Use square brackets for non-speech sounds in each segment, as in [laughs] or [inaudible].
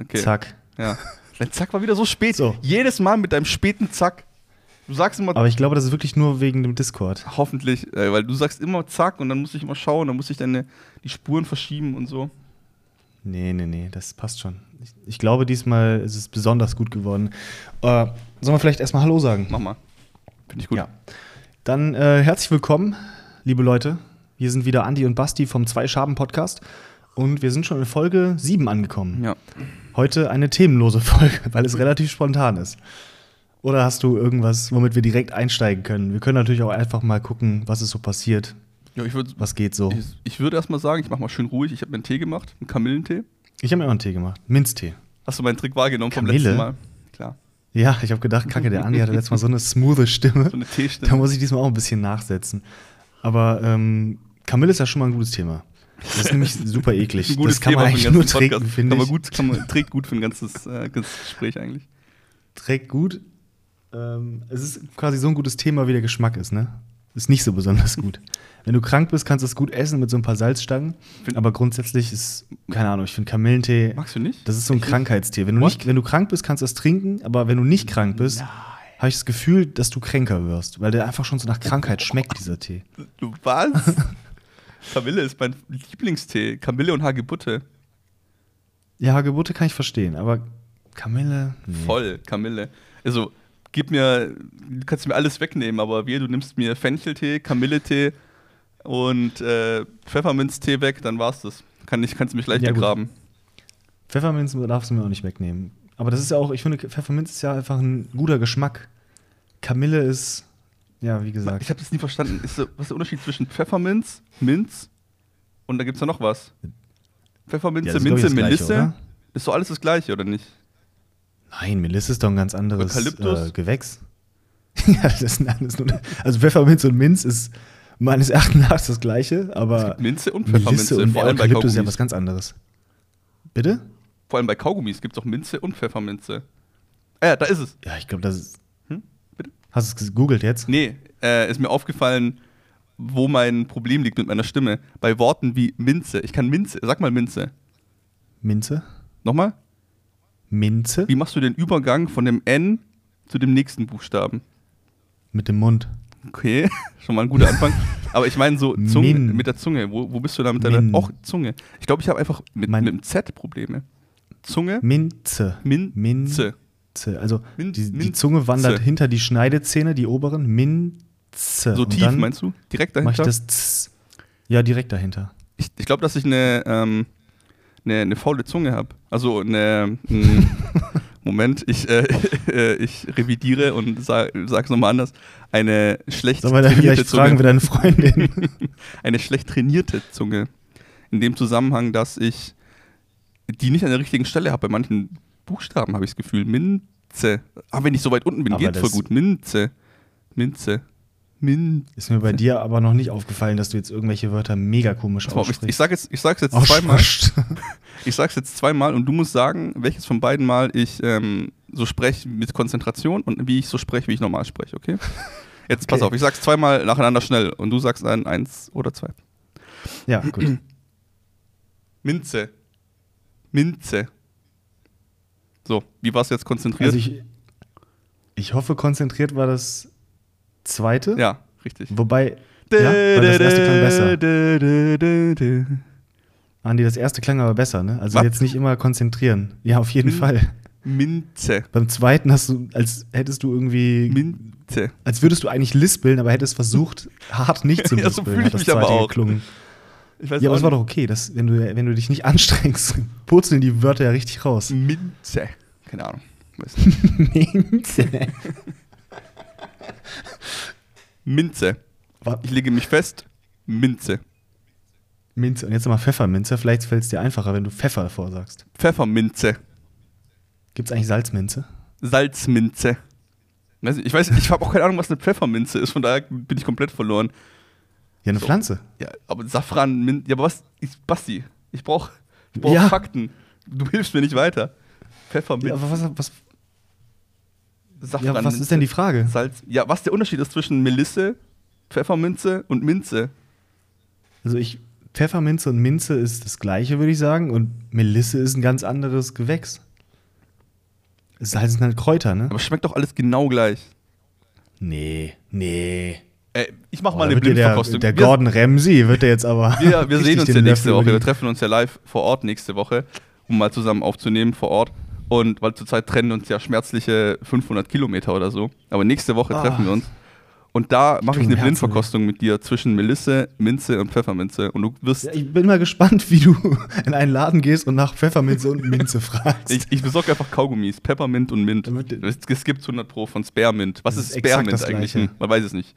Okay. Zack. Ja. [laughs] Dein Zack war wieder so spät. So. Jedes Mal mit deinem späten Zack. Du sagst immer Aber ich glaube, das ist wirklich nur wegen dem Discord. hoffentlich, äh, weil du sagst immer Zack und dann muss ich immer schauen, dann muss ich deine die Spuren verschieben und so. Nee, nee, nee, das passt schon. Ich, ich glaube, diesmal ist es besonders gut geworden. Äh, sollen wir vielleicht erstmal Hallo sagen? Mach mal. Finde ich gut. Ja. Dann äh, herzlich willkommen, liebe Leute. Hier sind wieder Andi und Basti vom Zwei-Schaben-Podcast. Und wir sind schon in Folge 7 angekommen. Ja. Heute eine themenlose [laughs] Folge, weil es relativ spontan ist. Oder hast du irgendwas, womit wir direkt einsteigen können? Wir können natürlich auch einfach mal gucken, was ist so passiert, ja ich würde was geht so. ich, ich würd erstmal sagen, ich mache mal schön ruhig. Ich habe mir einen Tee gemacht, einen Kamillentee. Ich habe mir auch einen Tee gemacht. Minztee. Hast du meinen Trick wahrgenommen vom Kamille? letzten Mal? Klar. Ja, ich habe gedacht, kacke, der Andi hatte letztes Mal so eine [laughs] smooth Stimme. So eine Da Teestimme. muss ich diesmal auch ein bisschen nachsetzen. Aber ähm, Kamille ist ja schon mal ein gutes Thema. Das ist nämlich super eklig. Das kann man Thema für eigentlich nur trinken, finde man ich. gut, kann man, trägt gut für ein ganzes, äh, ganzes Gespräch eigentlich. Trägt gut. Ähm, es ist quasi so ein gutes Thema, wie der Geschmack ist, ne? Ist nicht so besonders gut. [laughs] Wenn du krank bist, kannst du es gut essen mit so ein paar Salzstangen. Find- aber grundsätzlich ist, keine Ahnung, ich finde Kamillentee, Magst du nicht? das ist so ein Ich- Krankheitstier. Wenn du, What? nicht, wenn du krank bist, kannst du es trinken, aber wenn du nicht krank bist, habe ich das Gefühl, dass du kränker wirst, weil der einfach schon so nach Krankheit schmeckt, dieser Tee. Du was? [laughs] Kamille ist mein Lieblingstee. Kamille und Hagebutte. Ja, Hagebutte kann ich verstehen, aber Kamille, nee. Voll, Kamille. Also, gib mir, du kannst mir alles wegnehmen, aber wir, du nimmst mir Fencheltee, Kamilletee und äh, Pfefferminztee weg, dann war's das. Kann ich, kannst du mich leicht Ja, gut. begraben. Pfefferminz darfst du mir auch nicht wegnehmen. Aber das ist ja auch, ich finde, Pfefferminz ist ja einfach ein guter Geschmack. Kamille ist, ja, wie gesagt. Ich habe das nie verstanden. Ist was ist der Unterschied zwischen Pfefferminz, Minz und da gibt's ja noch was? Pfefferminze, Ja, Minze, Gleiche, Melisse. oder? Ist doch alles das Gleiche, oder nicht? Nein, Melisse ist doch ein ganz anderes äh, Gewächs. [laughs] ja, das ist ein anderes. Also Pfefferminz und Minz ist meines Erachtens das Gleiche, aber Minze und Melisse Pfefferminze, und vor allem bei Eukalyptus ist ja Kaugummis. was ganz anderes. Bitte? Vor allem bei Kaugummis gibt es auch Minze und Pfefferminze. Ah ja, da ist es. Ja, ich glaube, das ist. Hast du es gegoogelt jetzt? Nee, äh, ist mir aufgefallen, wo mein Problem liegt mit meiner Stimme. Bei Worten wie Minze. Ich kann Minze. Sag mal Minze. Minze? Nochmal? Minze? Wie machst du den Übergang von dem N zu dem nächsten Buchstaben? Mit dem Mund. Okay, [laughs] schon mal ein guter Anfang. Aber ich meine so [laughs] Zunge, Min. mit der Zunge. Wo, wo bist du da mit deiner. Min. Och, Zunge. Ich glaube, ich habe einfach mit, Mein- mit dem Z Probleme. Zunge, Minze. Minze. Minze. Also Min- die, die. Zunge wandert hinter die Schneidezähne, die oberen. Minze. So tief, meinst du? Direkt Mach ich dahinter? das Z. Ja, direkt dahinter. Ich, ich glaube, dass ich eine, ähm, eine, eine faule Zunge habe. Also eine. [laughs] Moment, ich, äh, äh, ich revidiere und sag, sag's nochmal anders. Eine schlecht Sollen wir dann trainierte vielleicht fragen wir deine Freundin? [laughs] eine schlecht trainierte Zunge. In dem Zusammenhang, dass ich die nicht an der richtigen Stelle habe. Bei manchen Buchstaben habe ich das Gefühl. Minze. Aber wenn ich so weit unten bin, Aber geht voll das- gut. Minze. Minze. Min. Ist mir bei dir aber noch nicht aufgefallen, dass du jetzt irgendwelche Wörter mega komisch Ich, ich, aussprichst. sag jetzt, ich sag's jetzt zweimal. Aussprichst. Ich sag's jetzt zweimal und du musst sagen, welches von beiden Mal ich ähm, so spreche mit Konzentration und wie ich so spreche, wie ich normal spreche, okay? Jetzt pass Okay. auf, ich sag's zweimal nacheinander schnell und du sagst ein eins oder zwei. Ja, gut. [clears throat] Minze. Minze. So, wie war's jetzt konzentriert? Also ich, ich hoffe, konzentriert war das zweite. ja, richtig. Wobei, ja, weil das erste klang besser. Andi, das erste klang aber besser, ne? Also Was? jetzt nicht immer konzentrieren. Ja, auf jeden Min- Fall. Minze. Beim zweiten hast du, als hättest du irgendwie, Minze. als würdest du eigentlich lispeln, aber hättest versucht, hart nicht zu [laughs] Ja, so lispeln. fühl ich mich aber auch. geklungen. Ich weiß Ja, aber es war doch okay, dass, wenn, du, wenn du dich nicht [laughs] anstrengst, purzeln die Wörter ja richtig raus. Minze. Keine Ahnung. Nicht. [laughs] Minze. Wa- Ich lege mich fest. Minze. Minze. Und jetzt nochmal Pfefferminze. Vielleicht fällt es dir einfacher, wenn du Pfeffer vorsagst. Pfefferminze. Gibt es eigentlich Salzminze? Salzminze. Ich weiß, ich habe auch keine Ahnung, was eine Pfefferminze ist, von daher bin ich komplett verloren. Ja, eine So. Pflanze. Ja, aber Safran, Min ja, aber was? Ich, Basti, ich brauche ich brauch Ja. Fakten. Du hilfst mir nicht weiter. Pfefferminze. Ja, aber was, was, Safran, ja, was ist denn die Frage? Salz. Ja, was der Unterschied ist zwischen Melisse, Pfefferminze und Minze? Also ich, Pfefferminze und Minze ist das gleiche, würde ich sagen. Und Melisse ist ein ganz anderes Gewächs. Es halt- sind halt Kräuter, ne? Aber schmeckt doch alles genau gleich. Nee, nee. Äh, ich mach Oh, mal eine der, Blindverkostung. der Wir- Gordon Ramsay wird der jetzt aber. [laughs] Wir, wir [laughs] sehen uns ja nächste Woche. Wir treffen uns ja live vor Ort nächste Woche, um mal zusammen aufzunehmen vor Ort. Und weil zurzeit trennen uns ja schmerzliche 500 Kilometer oder so. Aber nächste Woche Ah. treffen wir uns. Und da mache ich eine Blindverkostung mit dir zwischen Melisse, Minze und Pfefferminze. Und du wirst. Ja, ich bin mal gespannt, wie du [laughs] in einen Laden gehst und nach Pfefferminze und Minze fragst. Ich, ich besorge einfach Kaugummis, Peppermint und Mint. Es, gibt 100 Pro von Spearmint. Was ist, ist Spearmint eigentlich? Gleiche. Man weiß es nicht.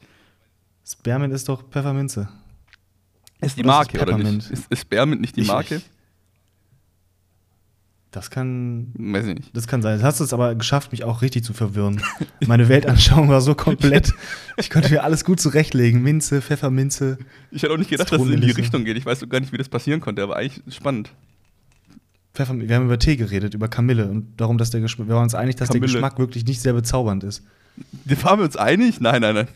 Spearmint ist doch Pfefferminze. Ist die ist Marke es oder nicht? Ist, ist Spearmint nicht die Ich- Marke? ich- Das kann, Weiß ich nicht. das kann sein. Du hast es aber geschafft, mich auch richtig zu verwirren. [laughs] Meine Weltanschauung war so komplett. Ich konnte mir alles gut zurechtlegen. Minze, Pfefferminze. Ich hätte auch nicht gedacht, dass es in die. Richtung geht. Ich weiß gar nicht, wie das passieren konnte, aber eigentlich spannend. Pfefferminze. Wir haben über Tee geredet, über Kamille und darum, dass der Geschmack. Wir waren uns einig, dass Kamille. der Geschmack wirklich nicht sehr bezaubernd ist. Da waren wir uns einig? Nein, nein, nein.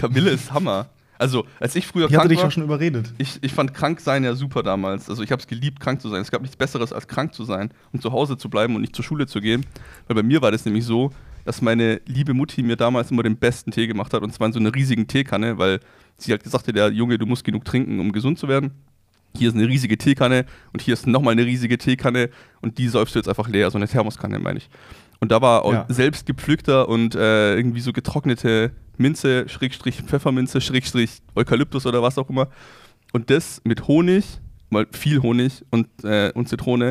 Kamille ist Hammer. Also, als ich früher Ich hatte krank dich war, auch schon überredet. ich, ich fand krank sein ja super damals. Also, ich habe es geliebt, krank zu sein. Es gab nichts Besseres, als krank zu sein und zu Hause zu bleiben und nicht zur Schule zu gehen. Weil bei mir war das nämlich so, dass meine liebe Mutti mir damals immer den besten Tee gemacht hat und zwar in so einer riesigen Teekanne, weil sie halt gesagt hat, der Junge, du musst genug trinken, um gesund zu werden. Hier ist eine riesige Teekanne und hier ist nochmal eine riesige Teekanne und die säufst du jetzt einfach leer, so eine Thermoskanne, meine ich. Und da war Ja. selbst gepflückter und äh, irgendwie so getrocknete Minze, Schrägstrich Pfefferminze, Schrägstrich Eukalyptus oder was auch immer. Und das mit Honig, mal viel Honig und, äh, und Zitrone.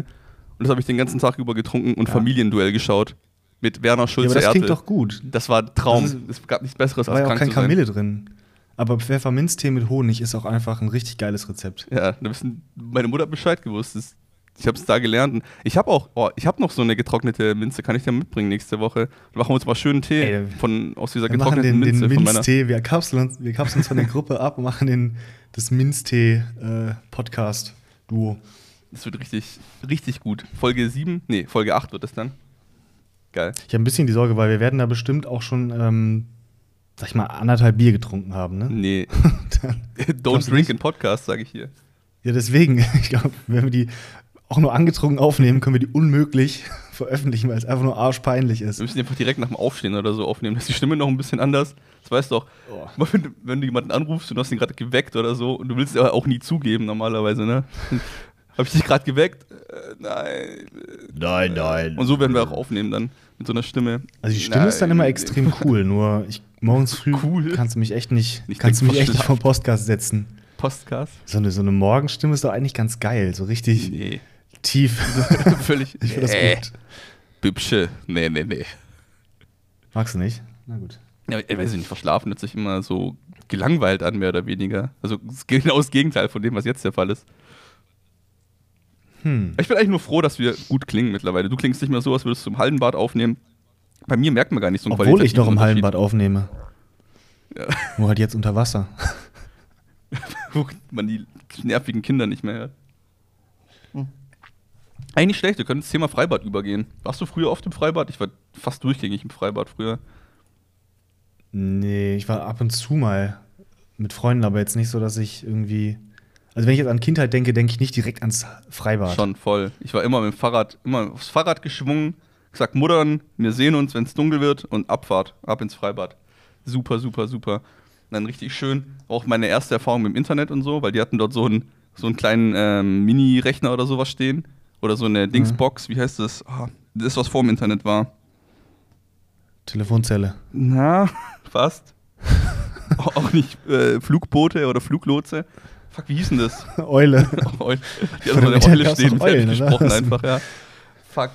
Und das habe ich den ganzen Tag über getrunken und Ja. Familienduell geschaut. Mit Werner Ja, Schulze aber das Ertel. klingt doch gut. Das war Traum. Das ist- es gab nichts Besseres war als ja auch kein. Kamille drin. Aber Pfefferminztee mit Honig ist auch einfach ein richtig geiles Rezept. Ja, da wissen meine Mutter hat Bescheid gewusst. Das, ich habe es da gelernt. Ich habe auch, oh, ich habe noch so eine getrocknete Minze. Kann ich dir mitbringen nächste Woche? Dann machen wir uns mal schönen Tee Ey, von, aus dieser getrockneten den, den Minze von meiner. Minztee. Wir kapseln uns, wir kapseln uns von der Gruppe ab und machen den, das Minztee-Podcast-Duo. Das wird richtig, richtig gut. Folge 7, nee, Folge 8 wird es dann. Geil. ich habe ein bisschen die Sorge, weil wir werden da bestimmt auch schon, ähm, sag ich mal, anderthalb Bier getrunken haben. Ne? Nee, [laughs] Dann- don't drink in Podcast, sage ich hier. ja, deswegen, [laughs] ich glaube, wenn wir die auch nur angetrunken aufnehmen, können wir die unmöglich [laughs] veröffentlichen, weil es einfach nur arschpeinlich ist. Wir müssen die einfach direkt nach dem Aufstehen oder so aufnehmen. Das ist die Stimme noch ein bisschen anders. Das weißt du auch. Oh. Wenn, du- wenn du jemanden anrufst und du hast ihn gerade geweckt oder so und du willst es aber auch nie zugeben normalerweise, ne? [laughs] Habe ich dich gerade geweckt? Äh, nein. Nein, nein. Und so werden wir auch aufnehmen dann mit so einer Stimme. Also die Stimme ist dann immer Nein. extrem cool, nur ich, morgens früh Cool? kannst du mich echt nicht, Nicht kannst du mich echt nicht vom Podcast setzen. Podcast? So eine, so eine Morgenstimme ist doch eigentlich ganz geil, so richtig Nee. Tief. [laughs] Völlig. Ich finde das Nee. gut. Bübsche. Nee, nee, nee. Magst du nicht? Na gut. Ja, ich weiß nicht, verschlafen hört sich immer so gelangweilt an, mehr oder weniger. Also genau das Gegenteil von dem, was jetzt der Fall ist. Hm. Ich bin eigentlich nur froh, dass wir gut klingen mittlerweile. Du klingst nicht mehr so, als würdest du im Hallenbad aufnehmen. Bei mir merkt man gar nicht so einen Obwohl ich noch im Hallenbad aufnehme. Ja. Nur halt jetzt unter Wasser. [laughs] Wo man die nervigen Kinder nicht mehr hört. Eigentlich nicht schlecht, wir können ins Thema Freibad übergehen. Warst du früher oft im Freibad? Ich war fast durchgängig im Freibad früher. Nee, ich war ab und zu mal mit Freunden, aber jetzt nicht so, dass ich irgendwie. Also wenn ich jetzt an Kindheit denke, denke ich nicht direkt ans Freibad. Schon voll. Ich war immer mit dem Fahrrad, immer aufs Fahrrad geschwungen, gesagt, Muttern, wir sehen uns, wenn es dunkel wird und Abfahrt, ab ins Freibad. Super, super, super. Und dann richtig schön, auch meine erste Erfahrung mit dem Internet und so, weil die hatten dort so einen, so einen kleinen ähm, Mini-Rechner oder sowas stehen. Oder so eine Dingsbox, wie heißt das? Ah, das, was vor dem Internet war. Telefonzelle. Na, [laughs] fast. [laughs] auch nicht äh, Flugboote oder Fluglotse. Fuck, wie hieß denn das? [laughs] Eule. Eule. Die hat so eine Eule stehen, Eulen, oder? gesprochen einfach, ja. Fuck.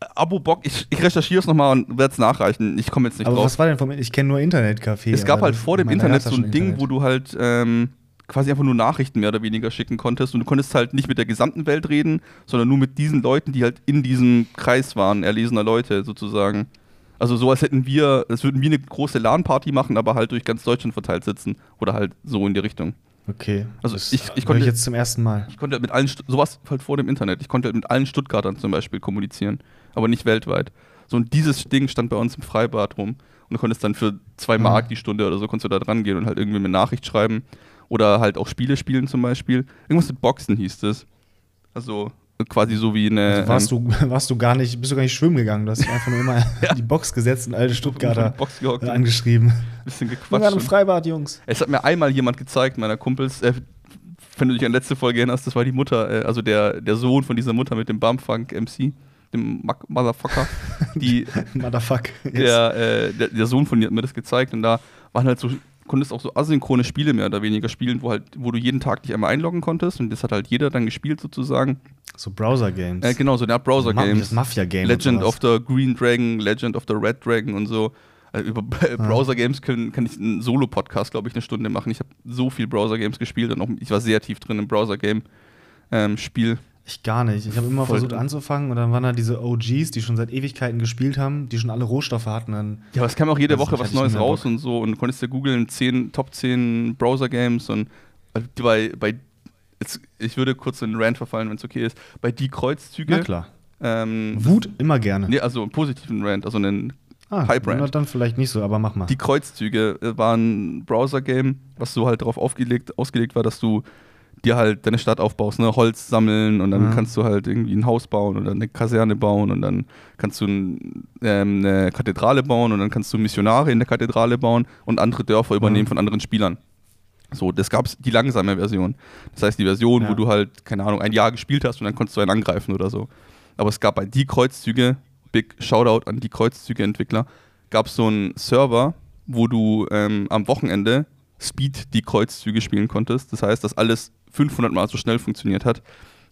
Äh, Abo-Bock, ich, ich recherchiere es nochmal und werde es nachreichen. Ich komme jetzt nicht aber drauf. was war denn vom. Ich kenne nur Internetcafé. es gab aber halt vor dem Internet so ein Ding, Internet. wo du halt ähm, quasi einfach nur Nachrichten mehr oder weniger schicken konntest und du konntest halt nicht mit der gesamten Welt reden, sondern nur mit diesen Leuten, die halt in diesem Kreis waren, erlesener Leute sozusagen. Also so als hätten wir, als würden wir eine große LAN-Party machen, aber halt durch ganz Deutschland verteilt sitzen oder halt so in die Richtung. Okay. Also das ich- ich konnte- ich jetzt zum ersten Mal. Ich konnte halt mit allen, sowas halt vor dem Internet, ich konnte halt mit allen Stuttgartern zum Beispiel kommunizieren, aber nicht weltweit. So und dieses Ding stand bei uns im Freibad rum und du konntest dann für zwei Ah. Mark die Stunde oder so konntest du da dran gehen und halt irgendwie eine Nachricht schreiben oder halt auch Spiele spielen zum Beispiel. Irgendwas mit Boxen hieß das. Also quasi so wie eine. Also warst, ähm, du, [laughs] warst du gar nicht, bist du gar nicht schwimmen gegangen? Du hast dich einfach nur immer [laughs] in die Box gesetzt und alte Stuttgarter Box gehockt, äh, ein angeschrieben. bisschen Wir gequatscht. waren im Freibad, Jungs. Es hat mir einmal jemand gezeigt, meiner Kumpels, äh, wenn du dich an letzte Folge erinnerst, das war die Mutter, äh, also der, der Sohn von dieser Mutter mit dem Bumfunk MC, dem Mac- Motherfucker. [laughs] Die, Motherfuck. Yes. der, äh, der, der Sohn von ihr hat mir das gezeigt und da waren halt so, konntest auch so asynchrone Spiele mehr oder weniger spielen, wo halt, wo du jeden Tag dich einmal einloggen konntest und das hat halt jeder dann gespielt sozusagen. So Browser-Games. Äh, genau, so eine Art Ma- Browser-Games. das Mafia-Game. Legend of the Green Dragon, Legend of the Red Dragon und so. Also über [laughs] Browser-Games können, kann ich einen Solo-Podcast, glaube ich, eine Stunde machen. Ich habe so viel Browser-Games gespielt und auch, ich war sehr tief drin im Browser-Game-Spiel. Ich gar nicht. Ich habe immer Voll versucht anzufangen und dann waren da diese OGs, die schon seit Ewigkeiten gespielt haben, die schon alle Rohstoffe hatten. Dann ja, aber es kam auch jede Also, Woche was Neues raus und so und du konntest ja googeln 10, Top 10 Browser-Games und äh, bei, bei jetzt, ich würde kurz in den Rant verfallen, wenn es okay ist. Bei die Kreuzzüge. Na klar. Ähm, Wut immer gerne. nee, also einen positiven Rant, also einen ah, na, dann vielleicht nicht so, aber mach mal. Die Kreuzzüge äh, waren ein Browser-Game, was so halt darauf aufgelegt, ausgelegt war, dass du dir halt deine Stadt aufbaust, ne? Holz sammeln und dann Mhm. kannst du halt irgendwie ein Haus bauen oder eine Kaserne bauen und dann kannst du ein, ähm, eine Kathedrale bauen und dann kannst du Missionare in der Kathedrale bauen und andere Dörfer übernehmen Mhm. von anderen Spielern. So, das gab es die langsame Version. Das heißt, die Version, Ja. wo du halt, keine Ahnung, ein Jahr gespielt hast und dann konntest du einen angreifen oder so. Aber es gab bei die Kreuzzüge, Big Shoutout an die Kreuzzüge-Entwickler, gab es so einen Server, wo du ähm, am Wochenende Speed die Kreuzzüge spielen konntest. Das heißt, dass alles 500 Mal so schnell funktioniert hat.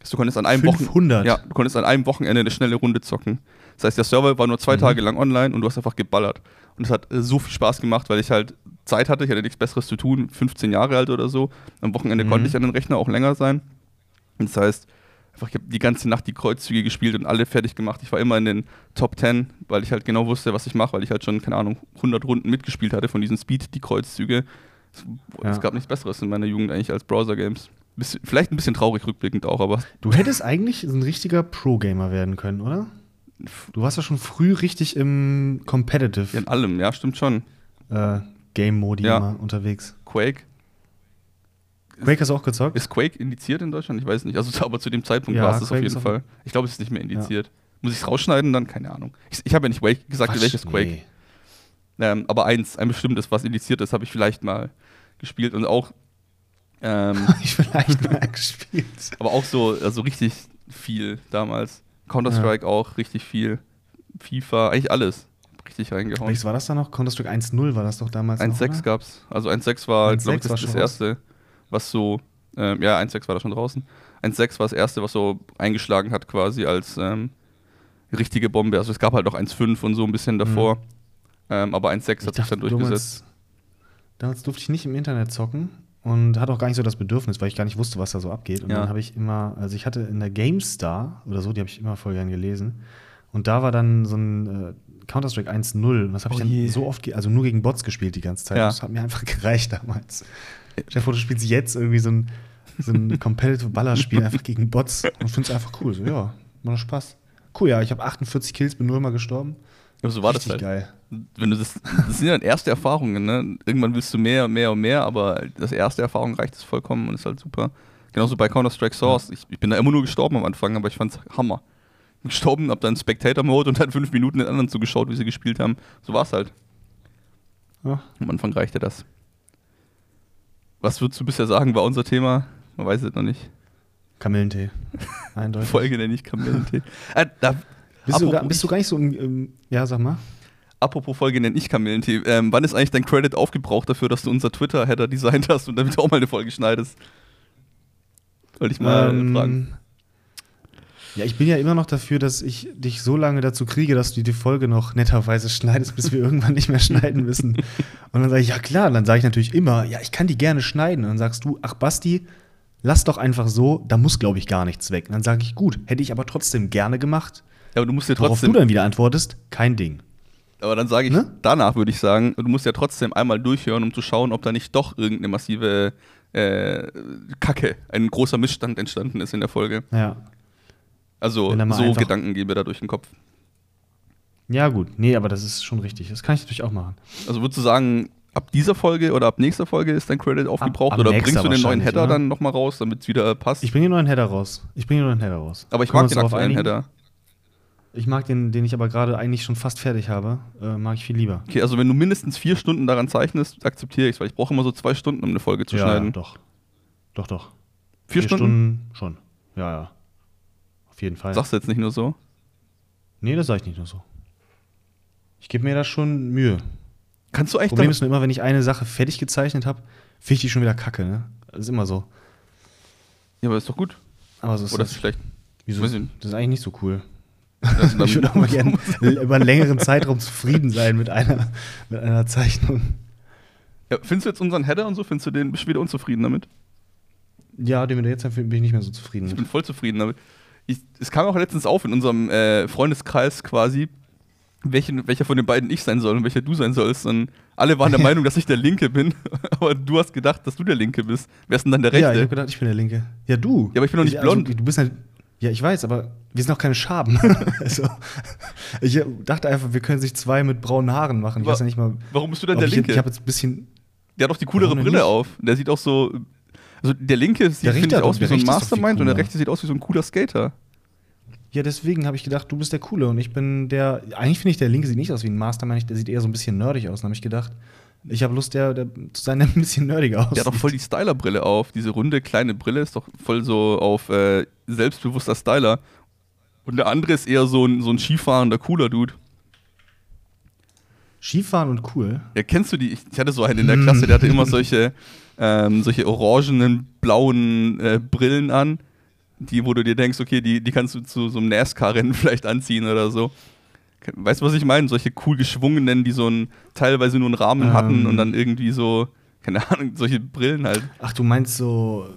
Dass du konntest an einem Wochenende 500? ja, du konntest an einem Wochenende eine schnelle Runde zocken. Das heißt, der Server war nur zwei Mhm. Tage lang online und du hast einfach geballert. Und es hat äh, so viel Spaß gemacht, weil ich halt Zeit hatte, ich hatte nichts Besseres zu tun, 15 Jahre alt oder so. Am Wochenende Mhm. konnte ich an den Rechner auch länger sein. Und das heißt, einfach, ich habe die ganze Nacht die Kreuzzüge gespielt und alle fertig gemacht. Ich war immer in den Top 10, weil ich halt genau wusste, was ich mache, weil ich halt schon, keine Ahnung, 100 Runden mitgespielt hatte von diesen Speed, die Kreuzzüge. Es, Ja. es gab nichts Besseres in meiner Jugend eigentlich als Browser-Games. Bisschen- Vielleicht ein bisschen traurig rückblickend auch, aber Du hättest eigentlich ein richtiger Pro-Gamer werden können, oder? Du warst ja schon früh richtig im Competitive in allem, ja, stimmt schon. äh, Game-Modi Ja. immer unterwegs. Quake. Quake hast du auch gezockt? Ist Quake indiziert in Deutschland? Ich weiß nicht. Also, [laughs] aber zu dem Zeitpunkt Ja, war es das auf jeden ist Fall. Ich glaube, es ist nicht mehr indiziert. Muss ich es rausschneiden dann? Keine Ahnung. Ich, ich habe ja nicht Quake gesagt, Quatsch, welches Quake. nee. Ähm, aber eins, ein bestimmtes, was indiziert ist, habe ich vielleicht mal gespielt und auch. Ähm, [laughs] ich vielleicht mal [laughs] gespielt. aber auch so also richtig viel damals. Counter-Strike auch richtig viel. FIFA, eigentlich alles. Richtig reingehauen. Welches war das da noch? Counter-Strike 1.0 war das doch damals. noch, 1.6 oder? gab's. Also 1.6 war, 1.6 glaube ich, das, war das raus. erste, was so, ähm, ja, 1.6 war da schon draußen. 1.6 war das erste, was so eingeschlagen hat, quasi als ähm, richtige Bombe. Also es gab halt noch 1.5 und so ein bisschen davor. Ähm, aber 1.6 Ich hat sich dann durchgesetzt. Damals durfte ich nicht im Internet zocken und hatte auch gar nicht so das Bedürfnis, weil ich gar nicht wusste, was da so abgeht. Und Ja. dann habe ich immer, also ich hatte in der GameStar oder so, die habe ich immer voll gern gelesen. Und da war dann so ein äh, Counter-Strike 1.0 und das habe ich Oh dann je. so oft, also nur gegen Bots gespielt die ganze Zeit. Ja. Das hat mir einfach [laughs] gereicht damals. Stell dir vor, du spielst jetzt irgendwie so ein, so ein Competitive Ballerspiel einfach gegen Bots und findest einfach cool. So, ja, macht Spaß. Cool, ja, ich habe 48 Kills, bin nur mal gestorben. Aber so war das Richtig halt. geil. Wenn du das, das sind ja erste Erfahrungen, ne? Irgendwann willst du mehr, mehr und mehr, aber das erste Erfahrung reicht es vollkommen und ist halt super. Genauso bei Counter-Strike Source. Ich, ich bin da immer nur gestorben am Anfang, aber ich fand's Hammer. Bin gestorben, hab dann Spectator-Mode und dann fünf Minuten den anderen zugeschaut, wie sie gespielt haben. So war's halt. Ja. Am Anfang reichte das. Was würdest du bisher sagen, war unser Thema? Man weiß es noch nicht. Kamillentee. [laughs] Eindeutig. Folge nenne ich Kamillentee. äh, da, Bist, du gar, bist du gar nicht so im, im Ja, sag mal. apropos Folge nenne ich Kamillentee. Ähm, wann ist eigentlich dein Credit aufgebraucht dafür, dass du unser Twitter-Header designt hast und damit auch mal eine Folge schneidest? Wollte ich mal Ähm, fragen. Ja, ich bin ja immer noch dafür, dass ich dich so lange dazu kriege, dass du die Folge noch netterweise schneidest, bis wir [laughs] irgendwann nicht mehr schneiden müssen. Und dann sage ich, ja klar, und dann sage ich natürlich immer, ja, ich kann die gerne schneiden. Und dann sagst du, ach Basti, lass doch einfach so, da muss, glaube ich, gar nichts weg. Und dann sage ich, gut, hätte ich aber trotzdem gerne gemacht. Ja, aber du musst ja Worauf trotzdem. du dann wieder antwortest, kein Ding. Aber dann sage ich, Ne? danach würde ich sagen, du musst ja trotzdem einmal durchhören, um zu schauen, ob da nicht doch irgendeine massive äh, Kacke, ein großer Missstand entstanden ist in der Folge. Ja. Also so Gedanken gehen mir da durch den Kopf. Ja, gut. Nee, aber das ist schon richtig. Das kann ich natürlich auch machen. Also würdest du sagen, ab dieser Folge oder ab nächster Folge ist dein Credit aufgebraucht ab oder nächster bringst du den neuen Header oder? dann nochmal raus, damit es wieder passt? Ich bringe den neuen Header raus. Ich bringe den neuen Header raus. aber ich wir mag den aktuellen? Header. Ich mag den, den ich aber gerade eigentlich schon fast fertig habe, äh, mag ich viel lieber. Okay, also wenn du mindestens vier Stunden daran zeichnest, akzeptiere ich es, weil ich brauche immer so zwei Stunden, um eine Folge zu ja, schneiden. doch. Doch, doch. Vier, Stunden? schon. Ja, ja. Auf jeden Fall. Sagst du jetzt nicht nur so? nee, das sage ich nicht nur so. Ich gebe mir da schon Mühe. Kannst du eigentlich Problem ist nur immer, wenn ich eine Sache fertig gezeichnet habe, finde ich die schon wieder kacke, ne? Das ist immer so. Ja, aber ist doch gut. Aber so ist Oder das. ist schlecht? Wieso? Das ist eigentlich nicht so cool. Ich würde auch mal gerne [laughs] über einen längeren Zeitraum zufrieden sein mit einer, mit einer Zeichnung. ja, findest du jetzt unseren Header und so, findest du den, bist du wieder unzufrieden damit? Ja, den wir jetzt haben, bin ich nicht mehr so Ich zufrieden. bin voll zufrieden damit. Ich, es kam auch letztens auf in unserem äh, Freundeskreis quasi, welchen, welcher von den beiden ich sein soll und welcher du sein sollst. Und alle waren der [laughs] Meinung, dass ich der Linke bin, [laughs] aber du hast gedacht, dass du der Linke bist. Wer ist denn dann der Rechte? Ja, ich habe gedacht, ich bin der Linke. Ja, du. Ja, aber ich bin doch nicht also, blond. Du bist halt, ja, ich weiß, aber wir sind auch keine Schaben. [laughs] also, ich dachte einfach, wir können sich zwei mit braunen Haaren machen. Ich Wa- weiß ja nicht mal. Warum bist du dann ob der ich, Linke? ich habe jetzt ein bisschen. der hat doch die coolere denn Brille nicht? auf. Der sieht auch so. Also der Linke sieht, finde ich, aus wie so ein Mastermind und der. Rechte sieht aus wie so ein cooler Skater. Ja, deswegen habe ich gedacht, du bist der Coole und ich bin der. Eigentlich finde ich, der Linke sieht nicht aus wie ein Mastermind, der sieht eher so ein bisschen nerdig aus. Dann habe ich gedacht, ich habe Lust, der, der zu sein, der ein bisschen nerdiger aussieht. Der hat doch voll die Styler-Brille auf. Diese runde, kleine Brille ist doch voll so auf äh, selbstbewusster Styler. Und der andere ist eher so ein, so ein skifahrender, cooler Dude. Skifahren und cool. Ja, kennst du die? Ich, hatte so einen in der Klasse, der hatte immer solche, [laughs] ähm, solche orangenen, blauen äh, Brillen an, die, wo du dir denkst, okay, die, die kannst du zu so einem NASCAR-Rennen [laughs] vielleicht anziehen oder so. Weißt du, was ich meine? Solche cool geschwungenen, die so einen, teilweise nur einen Rahmen Ähm. hatten und dann irgendwie so, keine Ahnung, solche Brillen halt. Ach, du meinst so.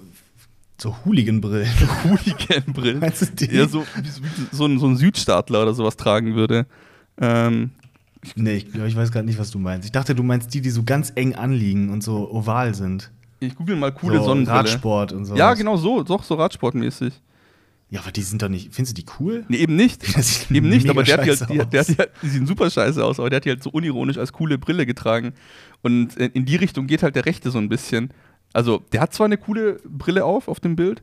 So Hooligan-Brillen. [laughs] Hooligan-Brillen. Meinst du die? Ja, so, so- so, ein, so ein Südstaatler oder sowas tragen würde. Ähm, Nee, ich ich weiß gerade nicht, was du meinst. Ich dachte, du meinst die, die so ganz eng anliegen und so oval sind. ich google mal coole so Sonnenbrille. Radsport und so. Ja, genau so, doch, so Radsportmäßig. Ja, aber die sind doch nicht. Findest du die cool? Nee, eben nicht. [laughs] Eben nicht, aber der hat, die, halt, die, der hat die, halt- die sehen super scheiße aus, aber der hat die halt so unironisch als coole Brille getragen. Und in die Richtung geht halt der Rechte so ein bisschen. Also, der hat zwar eine coole Brille auf, auf dem Bild,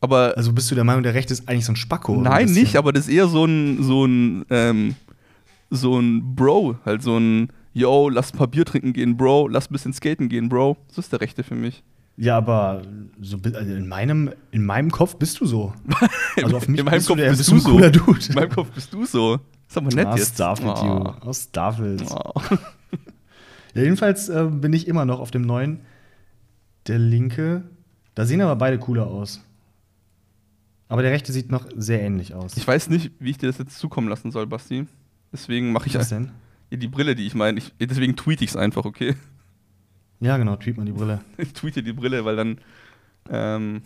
aber Also bist du der Meinung, der Rechte ist eigentlich so ein Spacko? ein nein, bisschen? nicht, aber das ist eher so ein, so ein, ähm, so ein Bro, halt so ein, yo, lass ein paar Bier trinken gehen, Bro, lass ein bisschen skaten gehen, Bro. Das ist der Rechte für mich. Ja, aber so, also in, meinem, in meinem Kopf bist du so. [laughs] Also auf mich in meinem bist Kopf du der, bist du so. cooler Dude. In meinem Kopf bist du so. Ist aber nett Ah, jetzt. Stuff with Oh. you. Stuff it. Oh. Ja, jedenfalls äh, bin ich immer noch auf dem neuen. Der linke. Da sehen aber beide cooler aus. Aber der rechte sieht noch sehr ähnlich aus. Ich weiß nicht, wie ich dir das jetzt zukommen lassen soll, Basti. Deswegen mache ich Was denn? Die Brille, die ich meine. Deswegen tweete ich es einfach, okay? Ja, genau, tweet mal die Brille. Ich [laughs] tweete die Brille, weil dann. Ähm,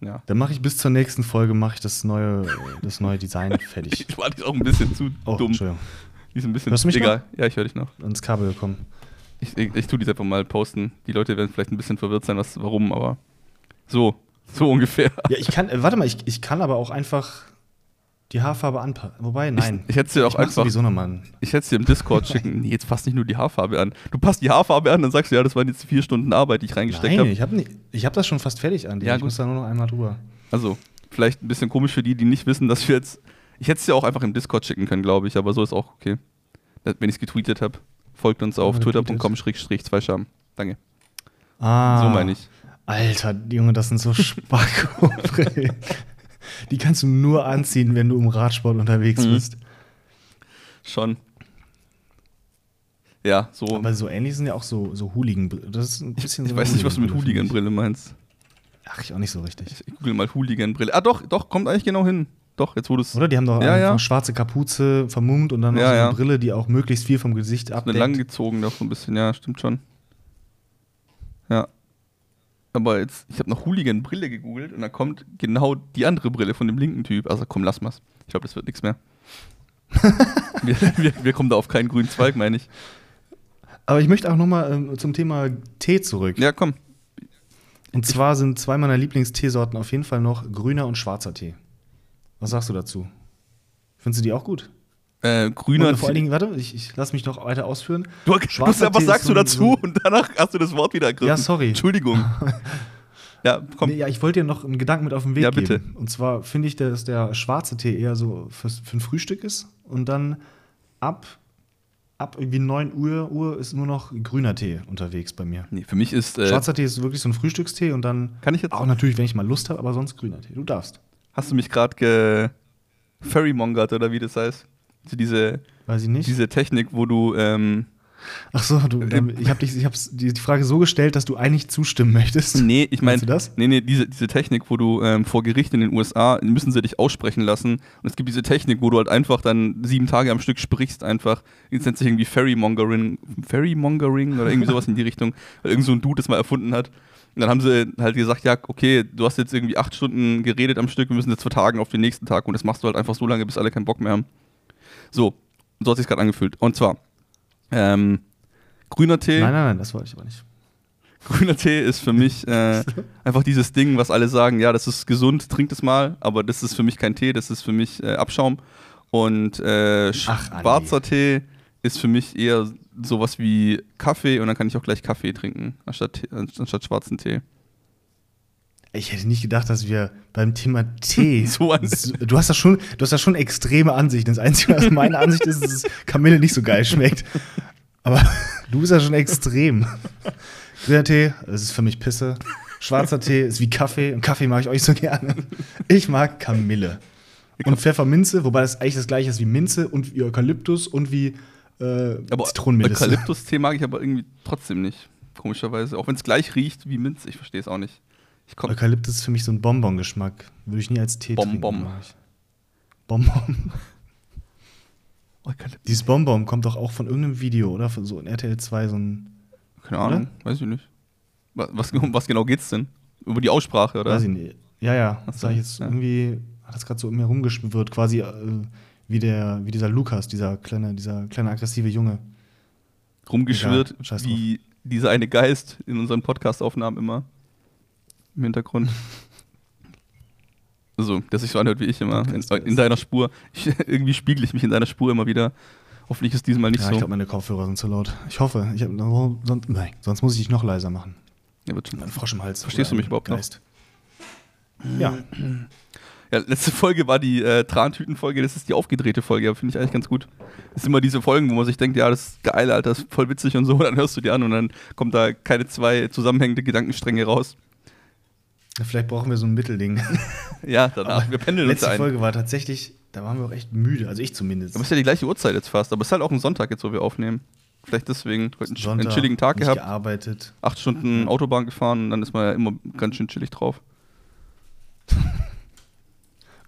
ja. Dann mache ich bis zur nächsten Folge mache ich das neue, das neue Design [laughs] fertig. Ich war die auch ein bisschen zu Oh, dumm. Entschuldigung. Die ist ein bisschen. Hörst du mich egal. Ja, ich höre dich noch. Ans Kabel gekommen. Ich, ich, ich tue die einfach mal posten. Die Leute werden vielleicht ein bisschen verwirrt sein, was, warum, aber. So. So [laughs] ungefähr. Ja, ich kann, äh, warte mal, ich, ich kann aber auch einfach die Haarfarbe anpassen. Wobei, nein. Ich, ich hätte es dir auch Ich einfach. sowieso nochmal. Ich hätte es dir im Discord schicken. Nee, jetzt passt nicht nur die Haarfarbe an. Du passt die Haarfarbe an, dann sagst du, ja, das waren jetzt vier Stunden Arbeit, die ich reingesteckt Nein, habe. ich habe hab das schon fast fertig an. Ja, ich gut. muss da nur noch einmal drüber. Also, vielleicht ein bisschen komisch für die, die nicht wissen, dass wir jetzt. Ich hätte es dir auch einfach im Discord schicken können, glaube ich, aber so ist auch okay. Wenn ich es getweetet habe, folgt uns auf Ja, twitter.com schrägstrich zwei Scham. Danke. Ah. So meine ich. Alter, Junge, das sind so [laughs] Spacko. Die kannst du nur anziehen, wenn du im Radsport unterwegs Mhm. bist. Schon. Ja, so. Aber so ähnlich sind ja auch so, so Hooligan. Das ist ein bisschen ich so weiß eine nicht, was du mit Hooligan-Brille, meinst. ich. Ach, ich auch nicht so richtig. Ich google mal Hooligan-Brille. Ah, doch, doch, kommt eigentlich genau hin. Doch, jetzt wurde es. Oder? Die haben doch Ja, ja. schwarze Kapuze vermummt und dann noch Ja, so eine ja. Brille, die auch möglichst viel vom Gesicht Eine abdeckt. langgezogen doch so ein bisschen, ja, stimmt schon. Ja. Aber jetzt, ich habe nach Hooligan-Brille gegoogelt und da kommt genau die andere Brille von dem linken Typ. Also komm, lass mal's. Ich glaube, das wird nichts mehr. [laughs] wir, wir, wir kommen da auf keinen grünen Zweig, meine ich. Aber ich möchte auch noch mal ähm, zum Thema Tee zurück. Ja, komm. Und zwar sind zwei meiner Lieblingsteesorten auf jeden Fall noch grüner und schwarzer Tee. Was sagst du dazu? Findest du die auch gut? Äh, grüner Und vor allen Dingen, warte, ich, ich lass mich noch weiter ausführen. Du, du, Schwarzer was Tee sagst du dazu und danach hast du das Wort wieder ergriffen. Ja, sorry. Entschuldigung. [laughs] ja, komm. Nee, ja, ich wollte dir noch einen Gedanken mit auf den Weg Ja, bitte. geben. Und zwar finde ich, dass der schwarze Tee eher so fürs, für ein Frühstück ist. Und dann ab, ab irgendwie 9 Uhr, Uhr ist nur noch grüner Tee unterwegs bei mir. Nee, für mich ist. Äh, Schwarzer Tee ist wirklich so ein Frühstückstee und dann Kann ich jetzt- auch natürlich, wenn ich mal Lust habe, aber sonst grüner Tee. Du darfst. hast du mich gerade ge. Ferrymongert oder wie das heißt? Also diese, Weiß ich nicht. diese Technik, wo du. Ähm, Ach so, du, Ähm, ich habe dich, ich hab's die die Frage so gestellt, dass du eigentlich zustimmen möchtest. nee, ich meine. Du? Nee, nee, diese, diese Technik, wo du ähm, vor Gericht in den USA müssen sie dich aussprechen lassen. Und es gibt diese Technik, wo du halt einfach dann sieben Tage am Stück sprichst, einfach. Das nennt sich irgendwie Ferrymongering. Ferrymongering oder irgendwie sowas in die Richtung. Weil irgend so ein Dude das mal erfunden hat. Und dann haben sie halt gesagt, ja, okay, du hast jetzt irgendwie acht Stunden geredet am Stück, wir müssen jetzt vertagen auf den nächsten Tag und das machst du halt einfach so lange, bis alle keinen Bock mehr haben. So, so hat sich gerade angefühlt. Und zwar, ähm, grüner Tee. Nein, nein, nein, das wollte ich aber nicht. [laughs] Grüner Tee ist für mich äh, [laughs] einfach dieses Ding, was alle sagen, ja, das ist gesund, trink das mal, aber das ist für mich kein Tee, das ist für mich äh, Abschaum. Und äh, Ach, schwarzer Tee ist für mich eher sowas wie Kaffee und dann kann ich auch gleich Kaffee trinken, anstatt, anstatt schwarzen Tee. Ich hätte nicht gedacht, dass wir beim Thema Tee. [laughs] So du hast da schon, du hast da schon extreme Ansichten. Das Einzige, was meine Ansicht ist, ist, dass Kamille nicht so geil schmeckt. Aber [laughs] du bist ja schon extrem. Grüner Tee, das ist für mich Pisse. Schwarzer Tee ist wie Kaffee. Und Kaffee mag ich euch so gerne. Ich mag Kamille. Und Pfefferminze, wobei das eigentlich das gleiche ist wie Minze und wie Eukalyptus und wie äh, Aber. Eukalyptus-Tee mag ich aber irgendwie trotzdem nicht, komischerweise. Auch wenn es gleich riecht wie Minz, ich verstehe es auch nicht. Ich komm, Eukalyptus ist für mich so ein Bonbon-Geschmack. Würde ich nie als Tee Bonbon. trinken. Bonbon. Eukalyptus, Dieses Bonbon kommt doch auch von irgendeinem Video, oder? Von so in RTL 2 so ein. keine Ahnung, weiß ich nicht. Was, um was genau geht's denn? Über die Aussprache, oder? Weiß ich nicht. Ja, ja. So, sag ich jetzt ja. irgendwie, hat das gerade so in mir rumgeschwirrt, quasi äh, wie, der, wie dieser Lukas, dieser kleine, dieser kleine aggressive Junge. rumgeschwirrt, Egal, scheiß wie dieser eine Geist in unseren Podcast-Aufnahmen immer im Hintergrund. Also, der sich so anhört wie ich immer, in, in deiner Spur. Ich, [laughs] irgendwie spiegel ich mich in deiner Spur immer wieder. Hoffentlich ist diesmal nicht ja, ich so. glaube, meine Kopfhörer sind zu laut. Ich hoffe. Ich hab, sonst, nein, sonst muss ich dich noch leiser machen. ja, wird schon. Ein Frosch im Hals. Verstehst du mich überhaupt noch? Geist. Ja. ja, letzte Folge war die äh, Trantüten-Folge, das ist die aufgedrehte Folge, aber finde ich eigentlich ganz gut. Das sind immer diese Folgen, wo man sich denkt, ja, das ist geil, Alter, das ist voll witzig und so, [laughs] dann hörst du die an und dann kommt da keine zwei zusammenhängende Gedankenstränge raus. Vielleicht brauchen wir so ein Mittelding. [laughs] Ja, danach, wir pendeln uns Letzte ein. Folge war tatsächlich, da waren wir auch echt müde. Also ich zumindest. Aber es ist ja die gleiche Uhrzeit jetzt fast, aber es ist halt auch ein Sonntag jetzt, wo wir aufnehmen. Vielleicht deswegen heute einen, einen chilligen Tag nicht gehabt, gearbeitet. acht Stunden Autobahn gefahren und dann ist man ja immer ganz schön chillig drauf. [laughs]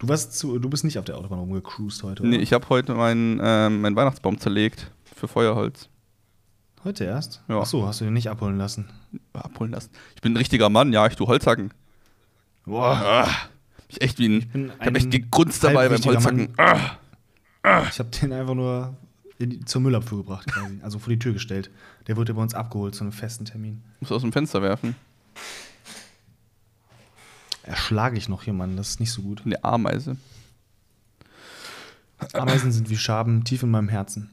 Du, warst zu, du bist nicht auf der Autobahn rumgecruised heute, oder? Nee, ich habe heute meinen ähm, meinen Weihnachtsbaum zerlegt für Feuerholz. Heute erst? Ja. Ach so, hast du den nicht abholen lassen? Abholen lassen. Ich bin ein richtiger Mann, ja, ich tu Holzhacken. Boah. Ah, ich echt wie ein, Ich ich hab ein echt gegrunzt dabei beim Holzhacken. Ah, Ich habe den einfach nur in zur Müllabfuhr gebracht, quasi. Also vor die Tür gestellt. Der wurde bei uns abgeholt zu einem festen Termin. muss aus dem Fenster werfen. Erschlage ich noch jemanden, das ist nicht so gut. Eine Ameise. Ameisen sind wie Schaben tief in meinem Herzen.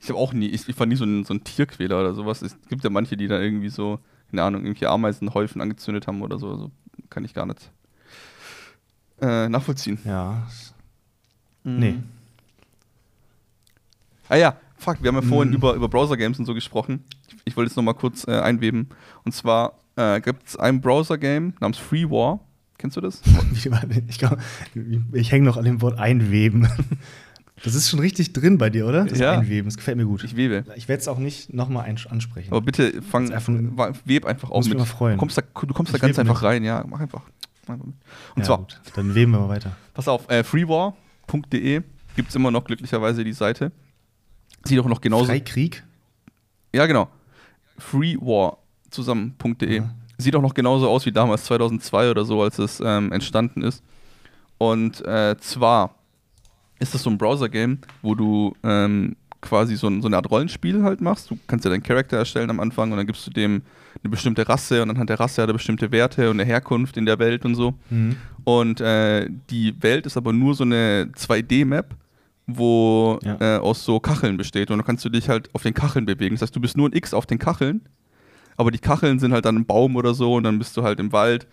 Ich habe auch nie, ich, ich war nie so ein, so ein Tierquäler oder sowas. Es gibt ja manche, die da irgendwie so, keine Ahnung, irgendwelche Ameisenhäufen angezündet haben oder so. Also kann ich gar nicht äh, nachvollziehen. Ja. Mhm. Nee. Ah ja, fuck, wir haben ja vorhin Mhm. über, über Browser-Games und so gesprochen. Ich, ich wollte jetzt noch mal kurz äh, einweben. Und zwar äh, gibt es ein Browser-Game namens Free War. Kennst du das? [laughs] Ich, glaub, ich hänge noch an dem Wort einweben. Das ist schon richtig drin bei dir, oder? Das Ja. Einweben, das gefällt mir gut. Ich webe. Ich werde es auch nicht nochmal ansprechen. Aber bitte fang, einfach- web einfach auf Muss mich mit. mal freuen. Du kommst da, du kommst da ganz einfach mit. rein, ja. Mach einfach. Mit. Und Ja, zwar, gut. Dann weben wir mal weiter. pass auf, äh, freewar.de gibt es immer noch glücklicherweise die Seite. Sieht auch noch genauso. Freikrieg? Ja, genau. Freewar zusammen.de. Ja. Sieht auch noch genauso aus wie damals 2002 oder so, als es ähm, entstanden ist. Und äh, zwar ist das so ein Browser-Game, wo du ähm, quasi so, so eine Art Rollenspiel halt machst. Du kannst ja deinen Charakter erstellen am Anfang und dann gibst du dem eine bestimmte Rasse und anhand der Rasse hat er bestimmte Werte und eine Herkunft in der Welt und so. Mhm. Und äh, die Welt ist aber nur so eine 2D-Map wo Ja. äh, aus so Kacheln besteht. Und dann kannst du dich halt auf den Kacheln bewegen. Das heißt, du bist nur ein X auf den Kacheln, aber die Kacheln sind halt dann ein Baum oder so und dann bist du halt im Wald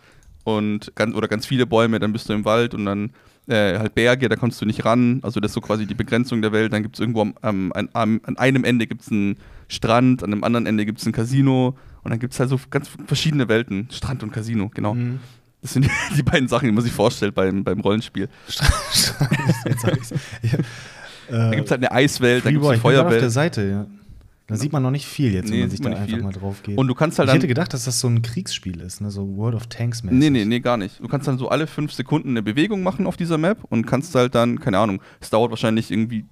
und ganz, oder ganz viele Bäume, dann bist du im Wald und dann äh, halt Berge, da kommst du nicht ran. Also das ist so quasi die Begrenzung der Welt. Dann gibt es irgendwo am, am, an, an einem Ende gibt's einen Strand, an einem anderen Ende gibt es ein Casino und dann gibt es halt so ganz verschiedene Welten. Strand und Casino, genau. Mhm. Das sind [laughs] die beiden Sachen, die man sich vorstellt beim, beim Rollenspiel. [laughs] Ich's. Ja. Da Äh, gibt es halt eine Eiswelt, da gibt es Freeboy, eine gerade auf der Feuerwelt. Seite, ja. Da sieht man noch nicht viel jetzt, Nee, wenn man sich man da einfach viel. mal drauf geht. Und du kannst halt ich hätte gedacht, dass das so ein Kriegsspiel ist, ne? so World of Tanks mäßig. Nee, nee, nee, gar nicht. Du kannst dann so alle fünf Sekunden eine Bewegung machen auf dieser Map und kannst halt dann, keine Ahnung, es dauert wahrscheinlich irgendwie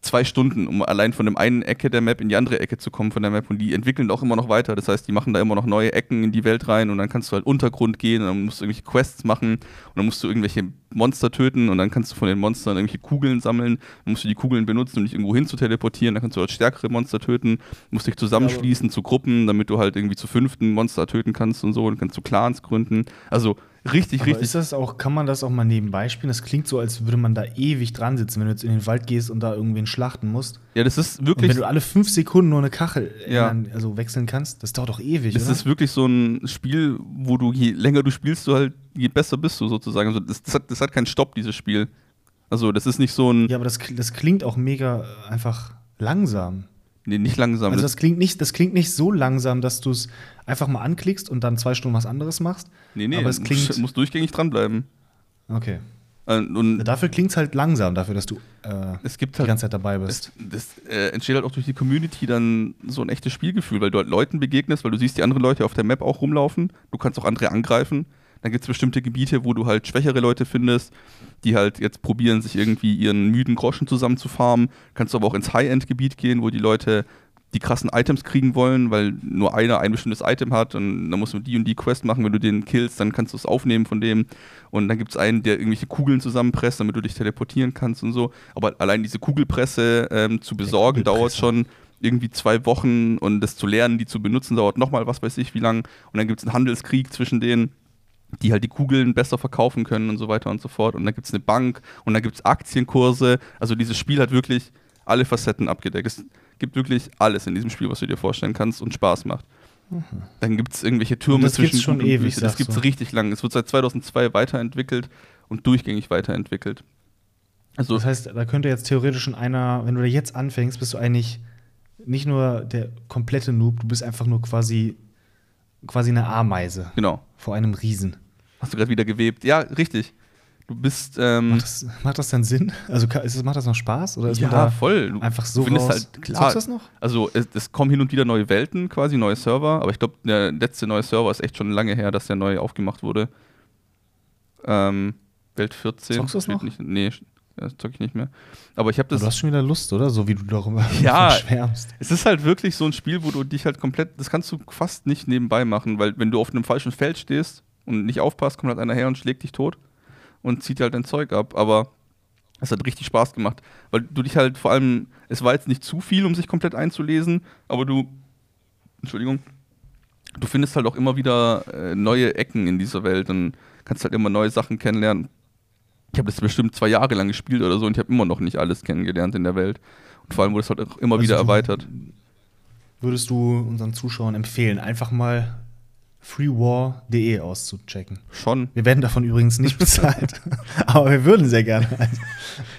zwei Stunden, um allein von dem einen Ecke der Map in die andere Ecke zu kommen von der Map und die entwickeln auch immer noch weiter. Das heißt, die machen da immer noch neue Ecken in die Welt rein und dann kannst du halt Untergrund gehen und dann musst du irgendwelche Quests machen und dann musst du irgendwelche Monster töten und dann kannst du von den Monstern irgendwelche Kugeln sammeln. Dann musst du die Kugeln benutzen, um dich irgendwo hin zu teleportieren. Dann kannst du halt stärkere Monster töten, musst dich zusammenschließen zu Gruppen, damit du halt irgendwie zu fünften Monster töten kannst und so und kannst du Clans gründen. Also richtig, Aber richtig ist das auch, kann man das auch mal nebenbei spielen? Das klingt so, als würde man da ewig dran sitzen, wenn du jetzt in den Wald gehst und da irgendwen schlachten musst. Ja, das ist Und wirklich, wenn du alle fünf Sekunden nur eine Kachel Ja. ändern, also wechseln kannst, das dauert doch ewig, es oder? ist wirklich so ein Spiel, wo du je länger du spielst, du halt je besser bist du sozusagen. Also das, das, hat, das hat keinen Stopp dieses Spiel. Also das ist nicht so ein, ja, aber das, das klingt auch mega äh, einfach langsam. Nee, nicht langsam. Also das, klingt nicht, das klingt nicht so langsam, dass du es einfach mal anklickst und dann zwei Stunden was anderes machst. nee, nee, aber es klingt- musst, musst durchgängig dranbleiben. Okay. Äh, Und Dafür klingt es halt langsam, dafür, dass du äh, es gibt die halt ganze Zeit dabei bist. das, das äh, entsteht halt auch durch die Community dann so ein echtes Spielgefühl, weil du halt Leuten begegnest, weil du siehst die anderen Leute auf der Map auch rumlaufen, du kannst auch andere angreifen. Dann gibt es bestimmte Gebiete, wo du halt schwächere Leute findest, die halt jetzt probieren, sich irgendwie ihren müden Groschen zusammen zu farmen. Kannst du aber auch ins High-End-Gebiet gehen, wo die Leute die krassen Items kriegen wollen, weil nur einer ein bestimmtes Item hat und dann musst du die und die Quest machen. Wenn du den killst, dann kannst du es aufnehmen von dem. Und dann gibt es einen, der irgendwelche Kugeln zusammenpresst, damit du dich teleportieren kannst und so. Aber allein diese Kugelpresse ähm, zu besorgen, dauert schon irgendwie zwei Wochen und das zu lernen, die zu benutzen, dauert nochmal was weiß ich wie lang. Und dann gibt es einen Handelskrieg zwischen denen, die halt die Kugeln besser verkaufen können und so weiter und so fort. Und dann gibt es eine Bank und dann gibt es Aktienkurse. Also dieses Spiel hat wirklich alle Facetten abgedeckt. Es gibt wirklich alles in diesem Spiel, was du dir vorstellen kannst und Spaß macht. Dann gibt es irgendwelche Türme Und das gibt's zwischen schon ewig. Das gibt es du. richtig lang. Es wird seit 2002 weiterentwickelt und durchgängig weiterentwickelt. Also Das heißt, da könnte jetzt theoretisch schon einer, wenn du da jetzt anfängst, bist du eigentlich nicht nur der komplette Noob, du bist einfach nur quasi, quasi eine Ameise genau. Vor einem Riesen. Hast du gerade wieder gewebt? Ja, richtig. Du bist ähm, Macht das, macht das dann Sinn? Also ist das, macht das noch Spaß? Oder ist ja man da voll. Du einfach so findest raus? halt klar. Das noch? Also es, es kommen hin und wieder neue Welten, quasi neue Server, aber ich glaube, der letzte neue Server ist echt schon lange her, dass der neu aufgemacht wurde. Ähm, Welt 14. Zockst du das noch? Nicht, nee, das zock ich nicht mehr. Aber ich habe Du das. hast schon wieder Lust, oder? So wie du darüber Ja. [laughs] schwärmst. Es ist halt wirklich so ein Spiel, wo du dich halt komplett, das kannst du fast nicht nebenbei machen, weil wenn du auf einem falschen Feld stehst und nicht aufpasst, kommt halt einer her und schlägt dich tot und zieht dir halt dein Zeug ab. Aber es hat richtig Spaß gemacht, weil du dich halt vor allem, es war jetzt nicht zu viel, um sich komplett einzulesen, aber du, Entschuldigung, du findest halt auch immer wieder äh, neue Ecken in dieser Welt und kannst halt immer neue Sachen kennenlernen. Ich habe das bestimmt zwei Jahre lang gespielt oder so und ich habe immer noch nicht alles kennengelernt in der Welt. Und vor allem wurde es halt auch immer Also wieder erweitert. Würdest du unseren Zuschauern empfehlen, einfach mal freewar.de auszuchecken? Schon. Wir werden davon übrigens nicht [laughs] bezahlt. [laughs] Aber wir würden sehr gerne.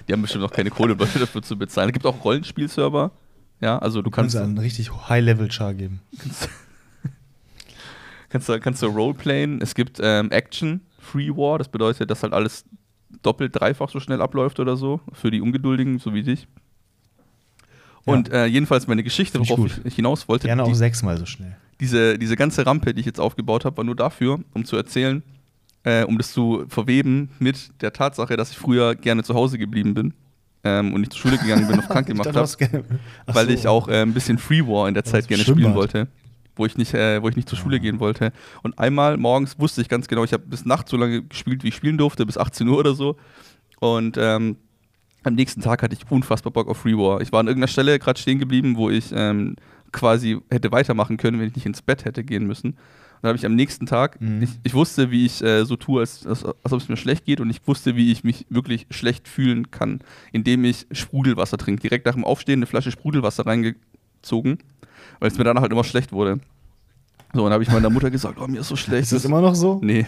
Die haben bestimmt noch keine Kohle, [laughs] dafür zu bezahlen. Es gibt auch Rollenspielserver. Ja, also du Kannst kannst, du einen richtig High-Level-Char geben. kannst, du- kannst du Roleplayen. Es gibt ähm, Action, Free War. Das bedeutet, dass halt alles doppelt, dreifach so schnell abläuft oder so. Für die Ungeduldigen, so wie dich. Und äh, jedenfalls meine Geschichte, ich worauf gut. ich hinaus wollte, Gerne die, auch sechsmal so schnell. diese, diese ganze Rampe, die ich jetzt aufgebaut habe, war nur dafür, um zu erzählen, äh, um das zu verweben mit der Tatsache, dass ich früher gerne zu Hause geblieben bin ähm, und nicht zur Schule gegangen bin, auf [laughs] krank Ich gemacht habe. weil so. ich auch äh, ein bisschen Free War in der Ja, Zeit gerne Schwimmbad. spielen wollte, wo ich nicht, äh, wo ich nicht zur Schule gehen wollte. Und einmal morgens wusste ich ganz genau, ich habe bis nachts so lange gespielt, wie ich spielen durfte, bis 18 Uhr oder so. Und ähm, am nächsten Tag hatte ich unfassbar Bock auf Free War. Ich war an irgendeiner Stelle gerade stehen geblieben, wo ich ähm, quasi hätte weitermachen können, wenn ich nicht ins Bett hätte gehen müssen. dann habe ich am nächsten Tag, Mhm. ich, ich wusste, wie ich äh, so tue, als, als, als ob es mir schlecht geht und ich wusste, wie ich mich wirklich schlecht fühlen kann, indem ich Sprudelwasser trinke. Direkt nach dem Aufstehen eine Flasche Sprudelwasser reingezogen, weil es mir danach halt immer schlecht wurde. So, und dann habe ich meiner Mutter gesagt, oh, mir ist so schlecht. Ist das immer noch so? Nee.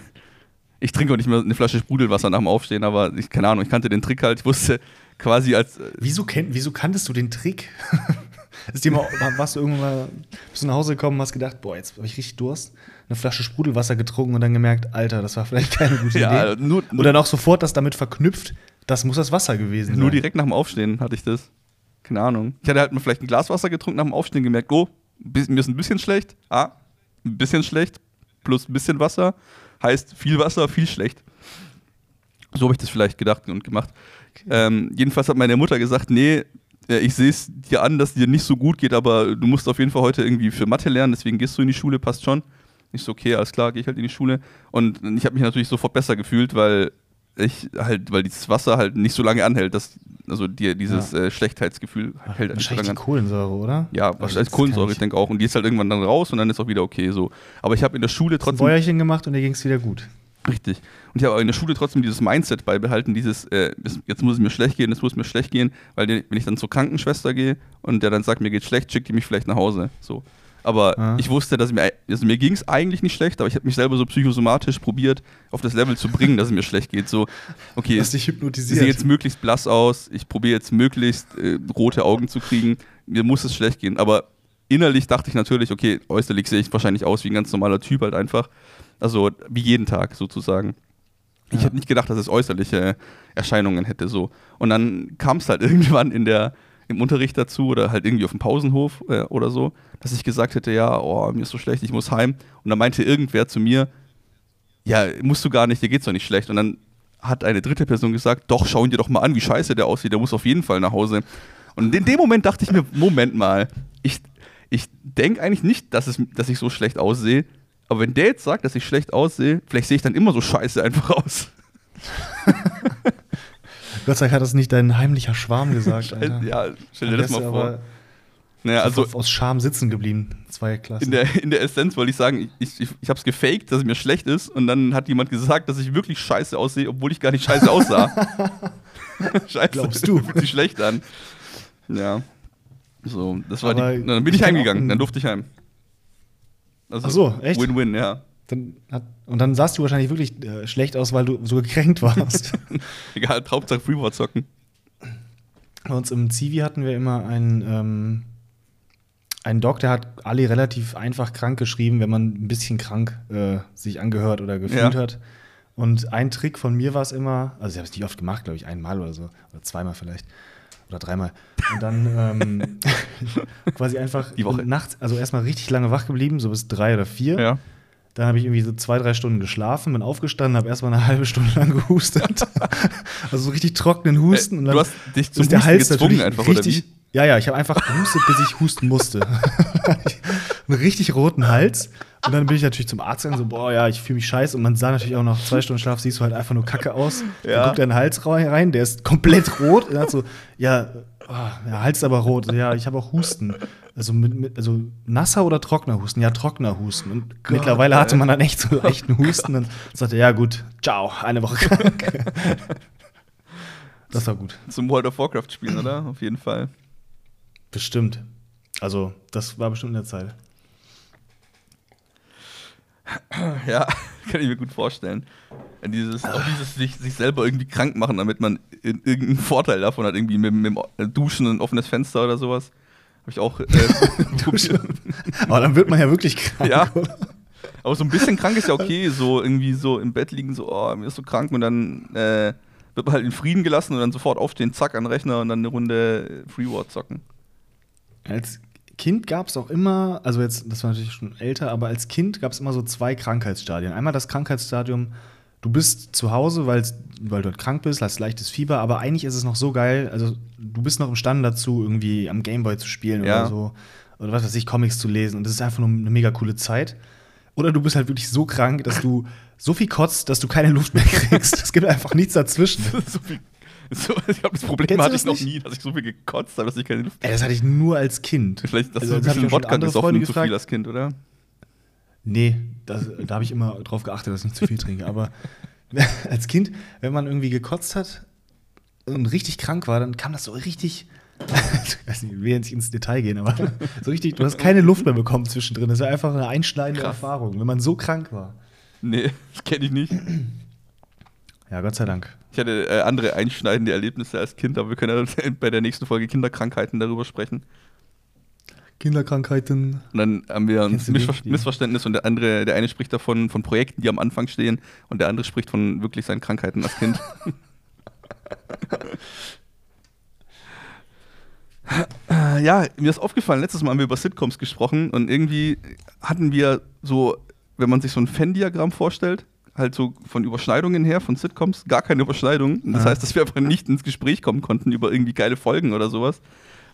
Ich trinke auch nicht mehr eine Flasche Sprudelwasser nach dem Aufstehen, aber ich, keine Ahnung, ich kannte den Trick halt. Ich wusste quasi als. äh, Wieso, kenn, wieso kanntest du den Trick? [laughs] Ist dir mal, warst du irgendwann mal, bist du nach Hause gekommen und hast gedacht, boah, jetzt habe ich richtig Durst, eine Flasche Sprudelwasser getrunken und dann gemerkt, Alter, das war vielleicht keine gute Ja, Idee. nur, Und nur, dann auch sofort das damit verknüpft, das muss das Wasser gewesen sein. nur direkt nach dem Aufstehen hatte ich das. Keine Ahnung. Ich hatte halt mal vielleicht ein Glas Wasser getrunken nach dem Aufstehen, gemerkt, oh, mir ist ein bisschen schlecht. Ah, ein bisschen schlecht. Plus ein bisschen Wasser. Heißt viel Wasser, viel schlecht. So habe ich das vielleicht gedacht und gemacht. Ähm, jedenfalls hat meine Mutter gesagt, nee, äh, ich sehe es dir an, dass es dir nicht so gut geht, aber du musst auf jeden Fall heute irgendwie für Mathe lernen, deswegen gehst du in die Schule, passt schon. Ich so, okay, alles klar, gehe ich halt in die Schule. Und ich habe mich natürlich sofort besser gefühlt, weil ich halt, weil dieses Wasser halt nicht so lange anhält, dass, also dir dieses äh, Schlechtheitsgefühl hält halt nicht so Wahrscheinlich lange an. Kohlensäure, oder? Ja, Also wahrscheinlich das Kohlensäure, ich denke auch. Und die ist halt irgendwann dann raus und dann ist auch wieder okay so. Aber ich habe in der Schule Ein trotzdem. Bäuerchen gemacht und dir ging es wieder gut. Richtig. Und ich habe auch in der Schule trotzdem dieses Mindset beibehalten, dieses, äh, jetzt muss es mir schlecht gehen, jetzt muss es mir schlecht gehen, weil wenn ich dann zur Krankenschwester gehe und der dann sagt, mir geht schlecht, schickt die mich vielleicht nach Hause. So. Aber Ah. ich wusste, dass mir, also mir ging es eigentlich nicht schlecht, aber ich habe mich selber so psychosomatisch probiert, auf das Level zu bringen, dass es mir schlecht geht. So, okay, ich sehe jetzt möglichst blass aus, ich probiere jetzt möglichst äh, rote Augen zu kriegen, mir muss es schlecht gehen. Aber innerlich dachte ich natürlich, okay, äußerlich sehe ich wahrscheinlich aus wie ein ganz normaler Typ halt einfach. Also wie jeden Tag sozusagen. Ich Ja. hätte nicht gedacht, dass es äußerliche Erscheinungen hätte so. Und dann kam es halt [laughs] irgendwann in der, im Unterricht dazu oder halt irgendwie auf dem Pausenhof äh, oder so, dass ich gesagt hätte, ja, oh, mir ist so schlecht, ich muss heim. Und dann meinte irgendwer zu mir, ja, musst du gar nicht, dir geht's doch nicht schlecht. Und dann hat eine dritte Person gesagt, doch, schau dir doch mal an, wie scheiße der aussieht, der muss auf jeden Fall nach Hause. Und in dem Moment dachte ich mir, Moment mal, ich, ich denke eigentlich nicht, dass, es, dass ich so schlecht aussehe, aber wenn der jetzt sagt, dass ich schlecht aussehe, vielleicht sehe ich dann immer so scheiße einfach aus. [laughs] Gott sei Dank hat das nicht dein heimlicher Schwarm gesagt, [laughs] Alter. ja, stell dir das mal vor. Naja, also aus Scham sitzen geblieben, zwei Klassen. in der, in der Essenz wollte ich sagen, ich, ich, ich habe es gefaked, dass es mir schlecht ist und dann hat jemand gesagt, dass ich wirklich scheiße aussehe, obwohl ich gar nicht scheiße aussah. [laughs] scheiße. Glaubst du? Fühlt sich schlecht an. Ja. So, das war Aber die. Dann bin ich heimgegangen, dann durfte ich heim. Also, Ach so, echt? Win-win, ja. Dann hat, und dann sahst du wahrscheinlich wirklich äh, schlecht aus, weil du so gekränkt warst. [laughs] Egal, Hauptsache Freeboard zocken. Bei uns im Zivi hatten wir immer einen, ähm, einen Doc, der hat Ali relativ einfach krank geschrieben, wenn man ein bisschen krank äh, sich angehört oder gefühlt Ja. hat. Und ein Trick von mir war es immer, also ich habe es nicht oft gemacht, glaube ich, einmal oder so, oder zweimal vielleicht. Oder dreimal. Und dann ähm, [laughs] quasi einfach Die Woche. nachts, also erstmal richtig lange wach geblieben, so bis drei oder vier. Ja. Dann habe ich irgendwie so zwei, drei Stunden geschlafen, bin aufgestanden, habe erstmal eine [laughs] halbe Stunde lang gehustet. [laughs] also so richtig trockenen Husten. Äh, und dann du hast dich zum der Husten Hals gezwungen einfach, oder richtig, wie? Ja, ja, ich habe einfach gehustet, bis ich husten musste. [laughs] Einen richtig roten Hals. Und dann bin ich natürlich zum Arzt gegangen, so, boah, ja, ich fühle mich scheiße. Und man sah natürlich auch noch zwei Stunden Schlaf, siehst du halt einfach nur kacke aus. Ja. Dann guckt dein Hals rein, der ist komplett rot. Und dann hat so, ja, ah, der Hals ist aber rot. Ja, ich habe auch Husten. Also, mit, mit, also nasser oder trockener Husten? Ja, trockener Husten. Und Gott, mittlerweile hatte man dann echt so leichten Husten. Und sagte, ja, gut, ciao, eine Woche krank. [laughs] Das war gut. Zum World of Warcraft spielen, oder? Auf jeden Fall. Bestimmt. Also, das war bestimmt in der Zeit. Ja, [laughs] kann ich mir gut vorstellen. Dieses, auch dieses sich, sich selber irgendwie krank machen, damit man in, irgendeinen Vorteil davon hat, irgendwie mit, mit dem Duschen ein offenes Fenster oder sowas. Habe ich auch äh. [laughs] [laughs] Aber dann wird man ja wirklich krank. Ja. oder? Aber so ein bisschen krank ist ja okay, so irgendwie so im Bett liegen, so, oh, mir ist so krank und dann äh, wird man halt in Frieden gelassen und dann sofort aufstehen, zack, an den Rechner und dann eine Runde Free War zocken. Als Kind gab es auch immer, also jetzt, das war natürlich schon älter, aber als Kind gab es immer so zwei Krankheitsstadien. Einmal das Krankheitsstadium, du bist zu Hause, weil du halt krank bist, hast leichtes Fieber, aber eigentlich ist es noch so geil, also du bist noch imstande dazu, irgendwie am Gameboy zu spielen Ja. oder so. Oder was weiß ich, Comics zu lesen. Und das ist einfach nur eine mega coole Zeit. Oder du bist halt wirklich so krank, dass du [laughs] so viel kotzt, dass du keine Luft mehr kriegst. Es gibt einfach nichts dazwischen. [laughs] so viel, so, ich glaube, das Problem Kennst hatte das ich noch nie, dass ich so viel gekotzt habe, dass ich keine Luft. Ey, das hatte ich nur als Kind. Vielleicht hast Also, du ein bisschen Wodka gesoffen zu viel als Kind, oder? Nee, das, da habe ich immer drauf geachtet, dass ich nicht zu viel trinke. Aber [laughs] als Kind, wenn man irgendwie gekotzt hat und richtig krank war, dann kam das so richtig. [laughs] Ich weiß nicht, ich will jetzt nicht ins Detail gehen, aber so richtig, du hast keine Luft mehr bekommen zwischendrin. Das war einfach eine einschneidende Krass. Erfahrung, wenn man so krank war. Nee, das kenne ich nicht. Ja, Gott sei Dank. Ich hatte äh, andere einschneidende Erlebnisse als Kind, aber wir können ja [laughs] bei der nächsten Folge Kinderkrankheiten darüber sprechen. Kinderkrankheiten. Und dann haben wir ein? Missver Die- Missverständnis und der andere, der eine spricht davon von Projekten, die am Anfang stehen und der andere spricht von wirklich seinen Krankheiten als Kind. [laughs] ja, mir ist aufgefallen, letztes Mal haben wir über Sitcoms gesprochen und irgendwie hatten wir so, wenn man sich so ein Venn-Diagramm vorstellt, halt so von Überschneidungen her, von Sitcoms, gar keine Überschneidung. Das Ah. heißt, dass wir einfach nicht ins Gespräch kommen konnten über irgendwie geile Folgen oder sowas.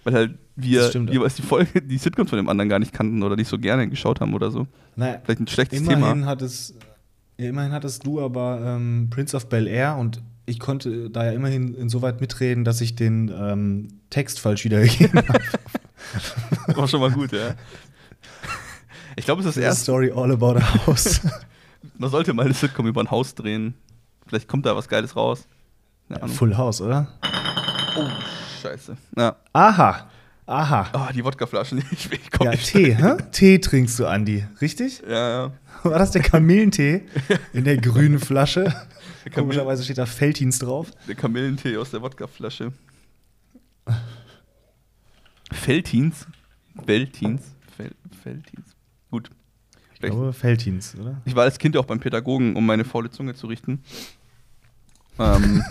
Weil halt wir stimmt. jeweils die Folge, die Sitcoms von dem anderen gar nicht kannten oder nicht so gerne geschaut haben oder so. Naja, Vielleicht ein schlechtes immerhin Thema. hattest, ja, immerhin hattest du aber ähm, Prince of Bel Air und ich konnte da ja immerhin insoweit mitreden, dass ich den ähm, Text falsch wiedergegeben [laughs] habe. War schon mal gut, ja. Ich glaube, es ist das erste. Story all about a house. [laughs] Man sollte mal eine Sitcom über ein Haus drehen. Vielleicht kommt da was Geiles raus. Ahnung. Full House, oder? Oh, scheiße. Ja. Aha. Aha. Oh, die Wodkaflaschen. [laughs] Ich, ich komm Ja, nicht. Tee, hä? Tee trinkst du, Andi, richtig? Ja, ja. [laughs] War das der Kamillentee [laughs] in der grünen Flasche? Der, Kamil Komischerweise steht da Feltins drauf. der Kamillentee aus der Wodkaflasche. Feltins? Veltins? Fel Feltins. Gut. Ich glaube, Feltins, oder? Ich war als Kind auch beim Pädagogen, um meine faule Zunge zu richten. Ähm,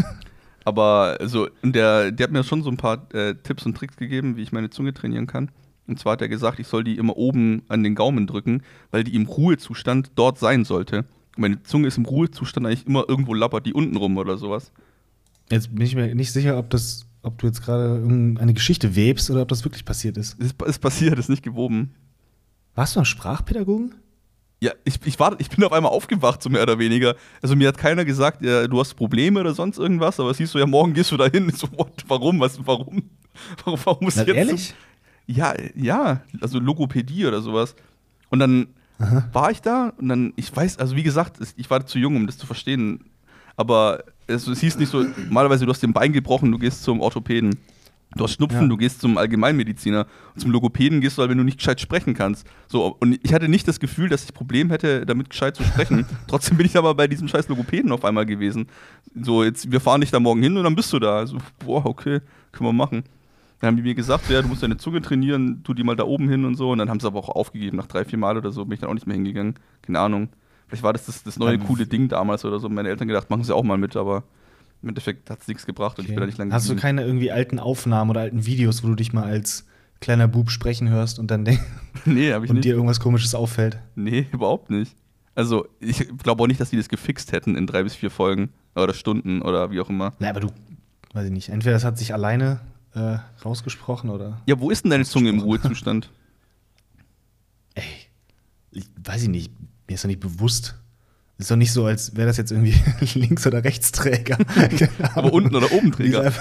aber also, der, der hat mir schon so ein paar äh, Tipps und Tricks gegeben, wie ich meine Zunge trainieren kann. Und zwar hat er gesagt, ich soll die immer oben an den Gaumen drücken, weil die im Ruhezustand dort sein sollte. Und meine Zunge ist im Ruhezustand eigentlich immer irgendwo lappert die unten rum oder sowas. Jetzt bin ich mir nicht sicher, ob das, ob du jetzt gerade irgendeine Geschichte webst oder ob das wirklich passiert ist. Es ist, ist passiert, ist nicht gewoben. Warst du ein Sprachpädagogen? Ja, ich, ich, war, ich bin auf einmal aufgewacht, so mehr oder weniger. Also mir hat keiner gesagt, ja, du hast Probleme oder sonst irgendwas, aber es hieß so, ja, morgen gehst du da hin. Ich [laughs] So, what, warum? Was, warum? [laughs] Warum, warum muss ich jetzt? ehrlich? Ja, ja, also Logopädie oder sowas. Und dann Aha. war ich da und dann, ich weiß, also wie gesagt, es- ich war zu jung, um das zu verstehen. Aber es, es hieß nicht so, [clears throat] normalerweise du hast den Bein gebrochen, du gehst zum Orthopäden. Du hast Schnupfen, Ja. du gehst zum Allgemeinmediziner. Und zum Logopäden gehst du halt, wenn du nicht gescheit sprechen kannst. So, und ich hatte nicht das Gefühl, dass ich Problem hätte, damit gescheit zu sprechen. [laughs] Trotzdem bin ich aber bei diesem scheiß Logopäden auf einmal gewesen. So, jetzt, wir fahren dich da morgen hin und dann bist du da. Also, boah, okay, können wir machen. Dann haben die mir gesagt, ja, du musst deine Zunge trainieren, tu die mal da oben hin und so. Und dann haben sie aber auch aufgegeben. Nach drei, vier Mal oder so bin ich dann auch nicht mehr hingegangen. Keine Ahnung. Vielleicht war das das, das neue coole Ding damals oder so. Meine Eltern gedacht, machen sie auch mal mit, aber im Endeffekt hat es nichts gebracht und ich bin da nicht lange Hast du keine irgendwie alten Aufnahmen oder alten Videos, wo du dich mal als kleiner Bub sprechen hörst und dann denk [laughs] Nee, habe ich und nicht. dir irgendwas komisches auffällt? Nee, [laughs] überhaupt nicht. Also, ich glaube auch nicht, dass die das gefixt hätten in drei bis vier Folgen oder Stunden oder wie auch immer. Na, aber du, weiß ich nicht, entweder das hat sich alleine äh, rausgesprochen oder. Ja, wo ist denn deine Zunge im Ruhezustand? [laughs] Ey, ich weiß ich nicht, mir ist doch nicht bewusst. Ist doch nicht so, als wäre das jetzt irgendwie [laughs] Links- oder Rechtsträger. [laughs] Aber Ahnung. unten oder oben ist Träger?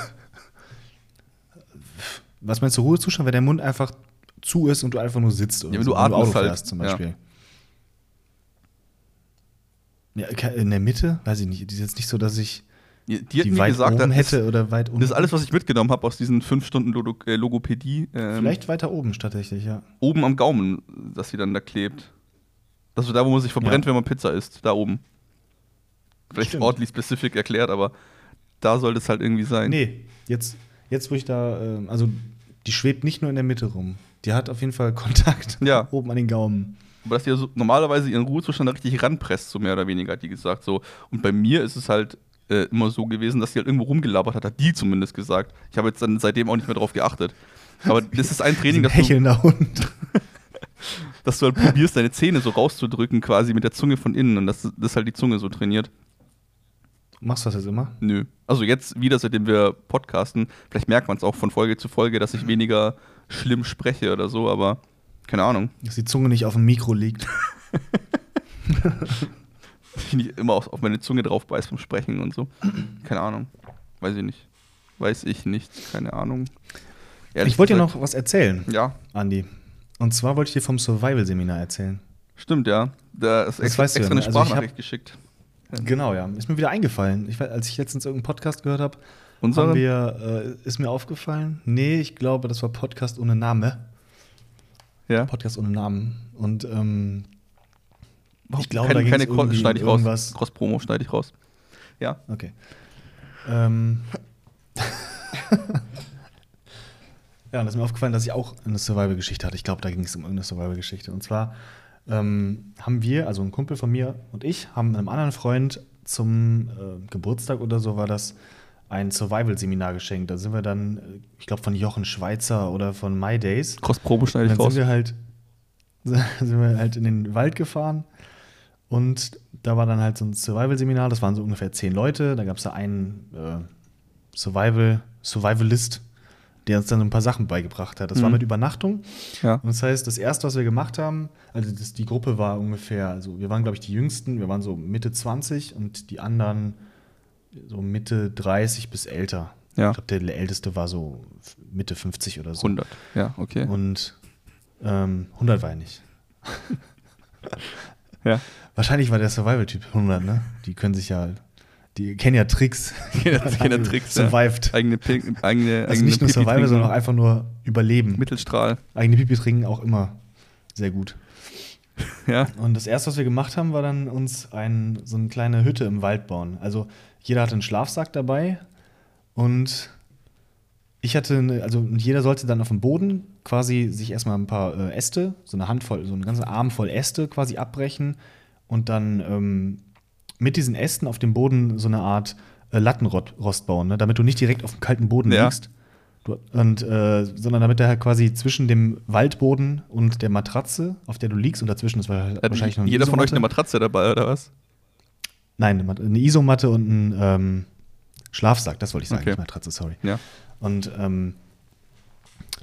Was meinst du, Ruhezustand, wenn der Mund einfach zu ist und du einfach nur sitzt? Ja, wenn so, du atmest Auto halt. fährst zum Ja. Beispiel. Ja. ke- in der Mitte, weiß ich nicht. Die ist jetzt nicht so, dass ich Die, die die weit gesagt, oben hätte oder weit unten. das ist alles, was ich mitgenommen habe aus diesen fünf Stunden äh, Logopädie. Ähm, Vielleicht weiter oben tatsächlich, ja. oben am Gaumen, dass sie dann da klebt. Das ist da, wo man sich verbrennt, Ja. wenn man Pizza isst. Da oben. Vielleicht Stimmt. ordentlich spezifisch erklärt, aber da sollte es halt irgendwie sein. Nee, jetzt, jetzt wo ich da, ähm, also die schwebt nicht nur in der Mitte rum. Die hat auf jeden Fall [laughs] Kontakt Ja. oben an den Gaumen. Aber dass die ja so normalerweise ihren Ruhezustand da richtig ranpresst, so mehr oder weniger, hat die gesagt. So. Und bei mir ist es halt äh, immer so gewesen, dass sie halt irgendwo rumgelabert hat, hat die zumindest gesagt. Ich habe jetzt dann seitdem auch nicht mehr drauf geachtet. Aber [laughs] das ist ein Training, du, hechelnder Hund. [laughs] dass du halt probierst, deine Zähne so rauszudrücken, quasi mit der Zunge von innen und dass das halt die Zunge so trainiert. Machst du das jetzt immer? Nö. Also jetzt wieder, seitdem wir podcasten, vielleicht merkt man es auch von Folge zu Folge, dass ich weniger schlimm spreche oder so, aber keine Ahnung. Dass die Zunge nicht auf dem Mikro liegt. [laughs] [laughs] ich nicht immer auf, meine Zunge drauf beiß beim Sprechen und so. Keine Ahnung. Weiß ich nicht. Weiß ich nicht. Keine Ahnung. Ehrlich ich wollte dir noch was erzählen, Ja. Andi. Und zwar wollte ich dir vom Survival-Seminar erzählen. Stimmt, ja. Da ist Das extra, weißt du ja, extra eine ne? Also ich Sprachnachricht hab- geschickt. Genau, ja. Ist mir wieder eingefallen. Ich, als ich letztens irgendeinen Podcast gehört habe, haben wir, äh, ist mir aufgefallen, nee, ich glaube, das war Podcast ohne Name. Ja. Podcast ohne Namen. Und ähm, ich glaube, keine, da keine Cross, schneide ich um raus. irgendwas- Cross-Promo schneide ich raus. Ja. Okay. Ähm. [laughs] ja, und da ist mir aufgefallen, dass ich auch eine Survival-Geschichte hatte. Ich glaube, da ging es um irgendeine Survival-Geschichte. Und zwar ähm, haben wir, also ein Kumpel von mir und ich, haben einem anderen Freund zum äh, Geburtstag oder so war das ein Survival-Seminar geschenkt. Da sind wir dann, äh, ich glaube, von Jochen Schweizer oder von My Days. Cross-Promo schneide ich raus. sind wir halt [laughs] sind wir halt in den Wald gefahren und da war dann halt so ein Survival-Seminar, das waren so ungefähr zehn Leute, da gab es da einen äh, Survival, Survivalist, der uns dann so ein paar Sachen beigebracht hat. Das war Mhm. mit Übernachtung Ja. und das heißt, das erste, was wir gemacht haben, also das, die Gruppe war ungefähr, also wir waren glaube ich die Jüngsten, wir waren so Mitte 20 und die anderen so Mitte 30 bis älter. Ja. Ich glaube, der älteste war so Mitte 50 oder so. 100. Ja, okay. Und ähm, 100 war er nicht. [laughs] ja. Wahrscheinlich war der Survival-Typ 100, ne? Die können sich ja, die kennen ja Tricks. [laughs] Kennen ja- kennen ja Tricks, ja. Survived. Eigene, Pink, eigene, Also eigene nicht nur Survival, sondern auch einfach nur Überleben. Mittelstrahl. Eigene Pipi trinken auch immer sehr gut. [laughs] Ja. Und das erste, was wir gemacht haben, war dann uns ein, so eine kleine Hütte im Wald bauen. Also jeder hatte einen Schlafsack dabei und ich hatte, eine, also jeder sollte dann auf dem Boden quasi sich erstmal ein paar äh, Äste, so eine Handvoll, so einen ganzen Arm voll Äste quasi abbrechen und dann ähm, mit diesen Ästen auf dem Boden so eine Art äh, Lattenrost bauen, ne? damit du nicht direkt auf dem kalten Boden Ja. liegst. Du, und, äh, sondern damit der halt quasi zwischen dem Waldboden und der Matratze, auf der du liegst, und dazwischen ist wa- Hat wahrscheinlich noch jeder von euch eine. Matratze dabei, oder was? Nein, eine, Mat- eine Isomatte und ein ähm, Schlafsack, das wollte ich sagen, Okay. nicht Matratze, sorry. Ja. Und ähm,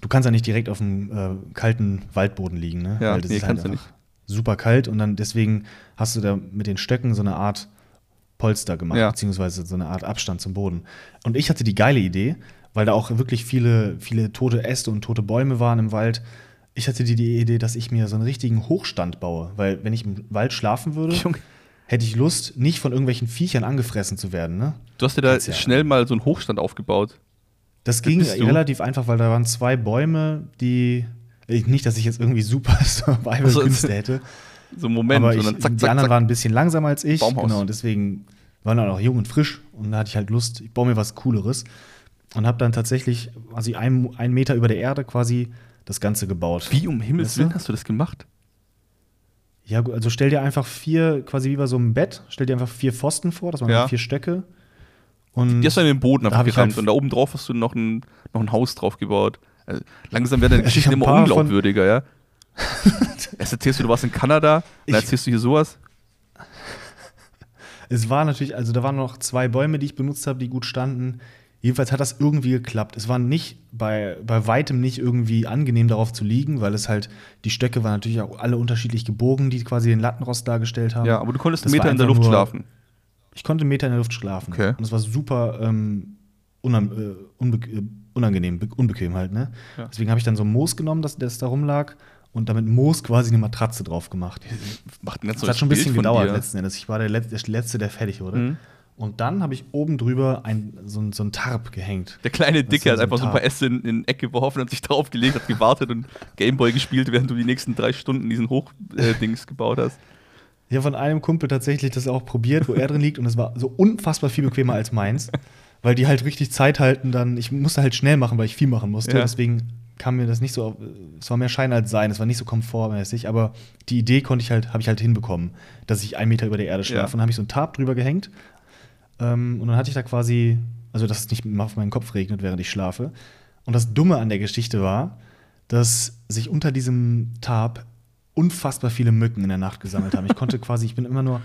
du kannst ja nicht direkt auf dem äh, kalten Waldboden liegen, ne? Ja, Weil das nee, ist halt kannst du einfach super kalt und dann deswegen hast du da mit den Stöcken so eine Art Polster gemacht, Ja. beziehungsweise so eine Art Abstand zum Boden. Und ich hatte die geile Idee, weil da auch wirklich viele, viele tote Äste und tote Bäume waren im Wald. Ich hatte die, die Idee, dass ich mir so einen richtigen Hochstand baue, weil wenn ich im Wald schlafen würde, Junge. hätte ich Lust, nicht von irgendwelchen Viechern angefressen zu werden. Ne? Du hast dir da ja- schnell mal so einen Hochstand aufgebaut. Das ging relativ einfach, weil da waren zwei Bäume, die. Ich- Nicht, dass ich jetzt irgendwie super [laughs] Survival-Künste hätte. [laughs] So einen Moment. aber ich, dann zack, die zack, anderen zack. waren ein bisschen langsamer als ich. Baumhaus. Genau, und deswegen waren dann auch jung und frisch. Und da hatte ich halt Lust, ich baue mir was Cooleres. Und habe dann tatsächlich, also ein, einen Meter über der Erde quasi das Ganze gebaut. Wie um Himmels? Willen hast du das gemacht? Ja, gut, also stell dir einfach vier, quasi wie bei so einem Bett, stell dir einfach vier Pfosten vor, das waren Ja. vier Stöcke. Und Die hast du in den Boden Da einfach hab ich gerammt halt- und da oben drauf hast du noch ein, noch ein Haus drauf gebaut. Also, langsam werden deine Ich Geschichten immer unglaubwürdiger, ja? Erst [laughs] erzählst du, du warst in Kanada, dann erzählst du hier sowas. Es war natürlich, also da waren noch zwei Bäume, die ich benutzt habe, die gut standen. Jedenfalls hat das irgendwie geklappt. Es war nicht bei, bei weitem nicht irgendwie angenehm darauf zu liegen, weil es halt, die Stöcke waren natürlich auch alle unterschiedlich gebogen, die quasi den Lattenrost dargestellt haben. Ja, aber du konntest Das einen Meter in der Luft nur- schlafen. Ich konnte einen Meter in der Luft schlafen. Okay. Und es war super ähm, äh, äh, unangenehm, be unbequem halt, ne? Ja. Deswegen habe ich dann so Moos genommen, das, das da rumlag, und damit Moos quasi eine Matratze drauf gemacht. [laughs] Macht Das hat schon ein bisschen gedauert dir. letzten Endes. Ich war der, Let der Letzte, der fertig wurde. Mhm. Und dann habe ich oben drüber ein, so, ein- so ein Tarp gehängt. Der kleine Dicke hat so ein einfach so ein paar. Äste in, in Ecke geworfen, hat sich draufgelegt, hat gewartet und Gameboy gespielt, während du die nächsten drei Stunden diesen Hochdings gebaut hast. Ich habe von einem Kumpel tatsächlich das auch probiert, wo er drin liegt, und es war so unfassbar viel bequemer als meins, weil die halt richtig Zeit halten. Dann, ich musste halt schnell machen, weil ich viel machen musste. Ja. Deswegen kam mir das nicht so, auf- es war mehr Schein als Sein, es war nicht so komfortmäßig, aber die Idee konnte ich halt, habe ich halt hinbekommen, dass ich einen Meter über der Erde schlafe. Ja. Und dann habe ich so ein Tarp drüber gehängt. Ähm, und dann hatte ich da quasi, also dass es nicht auf meinen Kopf regnet, während ich schlafe. Und das Dumme an der Geschichte war, dass sich unter diesem Tarp unfassbar viele Mücken in der Nacht gesammelt haben. Ich konnte [laughs] quasi, ich bin immer nur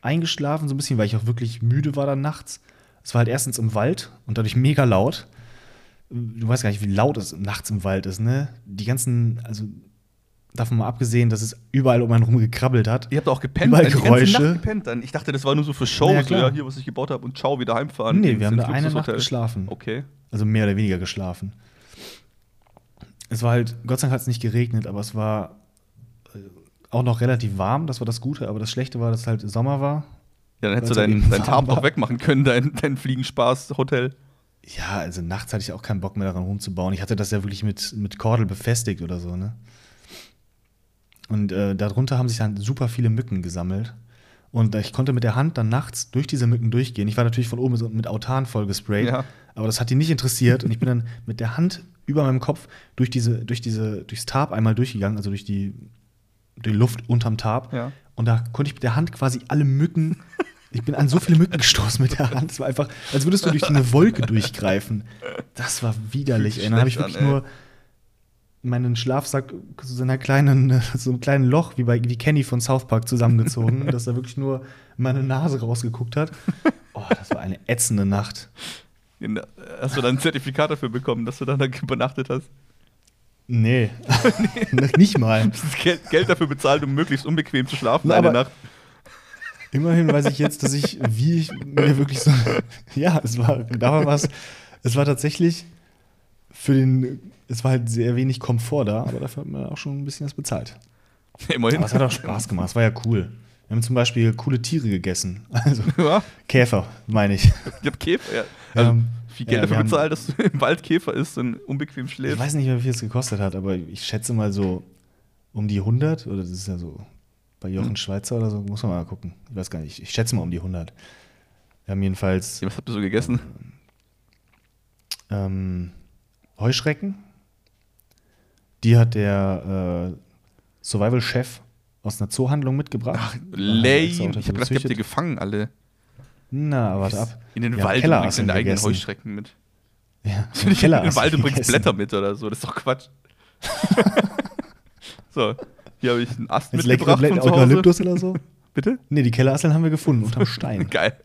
eingeschlafen, so ein bisschen, weil ich auch wirklich müde war dann nachts. Es war halt erstens im Wald und dadurch mega laut. Du weißt gar nicht, wie laut es nachts im Wald ist, ne? Die ganzen, also davon mal abgesehen, dass es überall um einen rum gekrabbelt hat. Ihr habt auch gepennt, Überall also Geräusche. gepennt dann. Ich dachte, das war nur so für Show, Ja, so ja, hier, was ich gebaut habe und ciao, wieder heimfahren. Nee, wir haben da eine Nacht geschlafen. Okay. Also mehr oder weniger geschlafen. Es war halt, Gott sei Dank hat es nicht geregnet, aber es war äh, auch noch relativ warm, das war das Gute, aber das Schlechte war, dass es halt Sommer war. Ja, dann hättest du deinen dein Tarp auch wegmachen können, dein, dein Fliegenspaß-Hotel. Ja, also nachts hatte ich auch keinen Bock mehr daran rumzubauen. Ich hatte das ja wirklich mit, mit Kordel befestigt oder so, ne? Und äh, darunter haben sich dann super viele Mücken gesammelt. Und äh, ich konnte mit der Hand dann nachts durch diese Mücken durchgehen. Ich war natürlich von oben mit Autan voll gesprayt, Ja. aber das hat die nicht interessiert. Und ich bin dann mit der Hand über meinem Kopf durch diese, durch diese, durchs Tarp einmal durchgegangen, also durch die, die Luft unterm Tarp. Ja. Und da konnte ich mit der Hand quasi alle Mücken. Ich bin an so viele Mücken gestoßen mit der Hand. Es war einfach, als würdest du durch eine Wolke durchgreifen. Das war widerlich, ey. Dann habe ich wirklich an, nur meinen Schlafsack zu so einer kleinen, so einem kleinen Loch, wie bei wie Kenny von South Park zusammengezogen, [laughs] dass da wirklich nur meine Nase rausgeguckt hat. Oh, das war eine ätzende Nacht. Hast du dann ein Zertifikat dafür bekommen, dass du dann da übernachtet hast? Nee, [laughs] nicht mal. Das Geld, Geld dafür bezahlt, um möglichst unbequem zu schlafen Na, eine aber- Nacht. Immerhin weiß ich jetzt, dass ich, wie ich mir wirklich so. [laughs] Ja, es war, da war es. Es war tatsächlich für den. Es war halt sehr wenig Komfort da, aber dafür hat man auch schon ein bisschen was bezahlt. Immerhin. Aber es hat auch Spaß gemacht, es war ja cool. Wir haben zum Beispiel coole Tiere gegessen. Also Ja, Käfer, meine ich. ich hab Käfer. Ja. Also, Ähm, viel Geld ja, dafür bezahlt, dass du im Wald Käfer isst und unbequem Ich schläfst. weiß nicht wie viel es gekostet hat, aber ich schätze mal so um die 100 oder das ist ja so bei Jochen Hm. Schweizer oder so, muss man mal gucken. Ich weiß gar nicht, ich schätze mal um die 100. Wir haben jedenfalls Ja, was habt ihr so gegessen? ähm, Heuschrecken. Die hat der äh, Survival-Chef aus einer Zoohandlung mitgebracht. Lame. Extra Ich hab gedacht, die habt ihr gezüchtet. gefangen alle. Na, warte ab. In den haben Wald und bringst deine eigenen. Heuschrecken mit. Ja, [laughs] Du nicht in den Wald und bringst gegessen. Blätter mit oder so. Das ist doch Quatsch. [laughs] so, hier habe ich einen Ast Jetzt mitgebracht Blätter, von zu Hause. Eukalyptus oder so? [laughs] Bitte? Nee, die Kellerasseln haben wir gefunden, unterm Stein. Geil.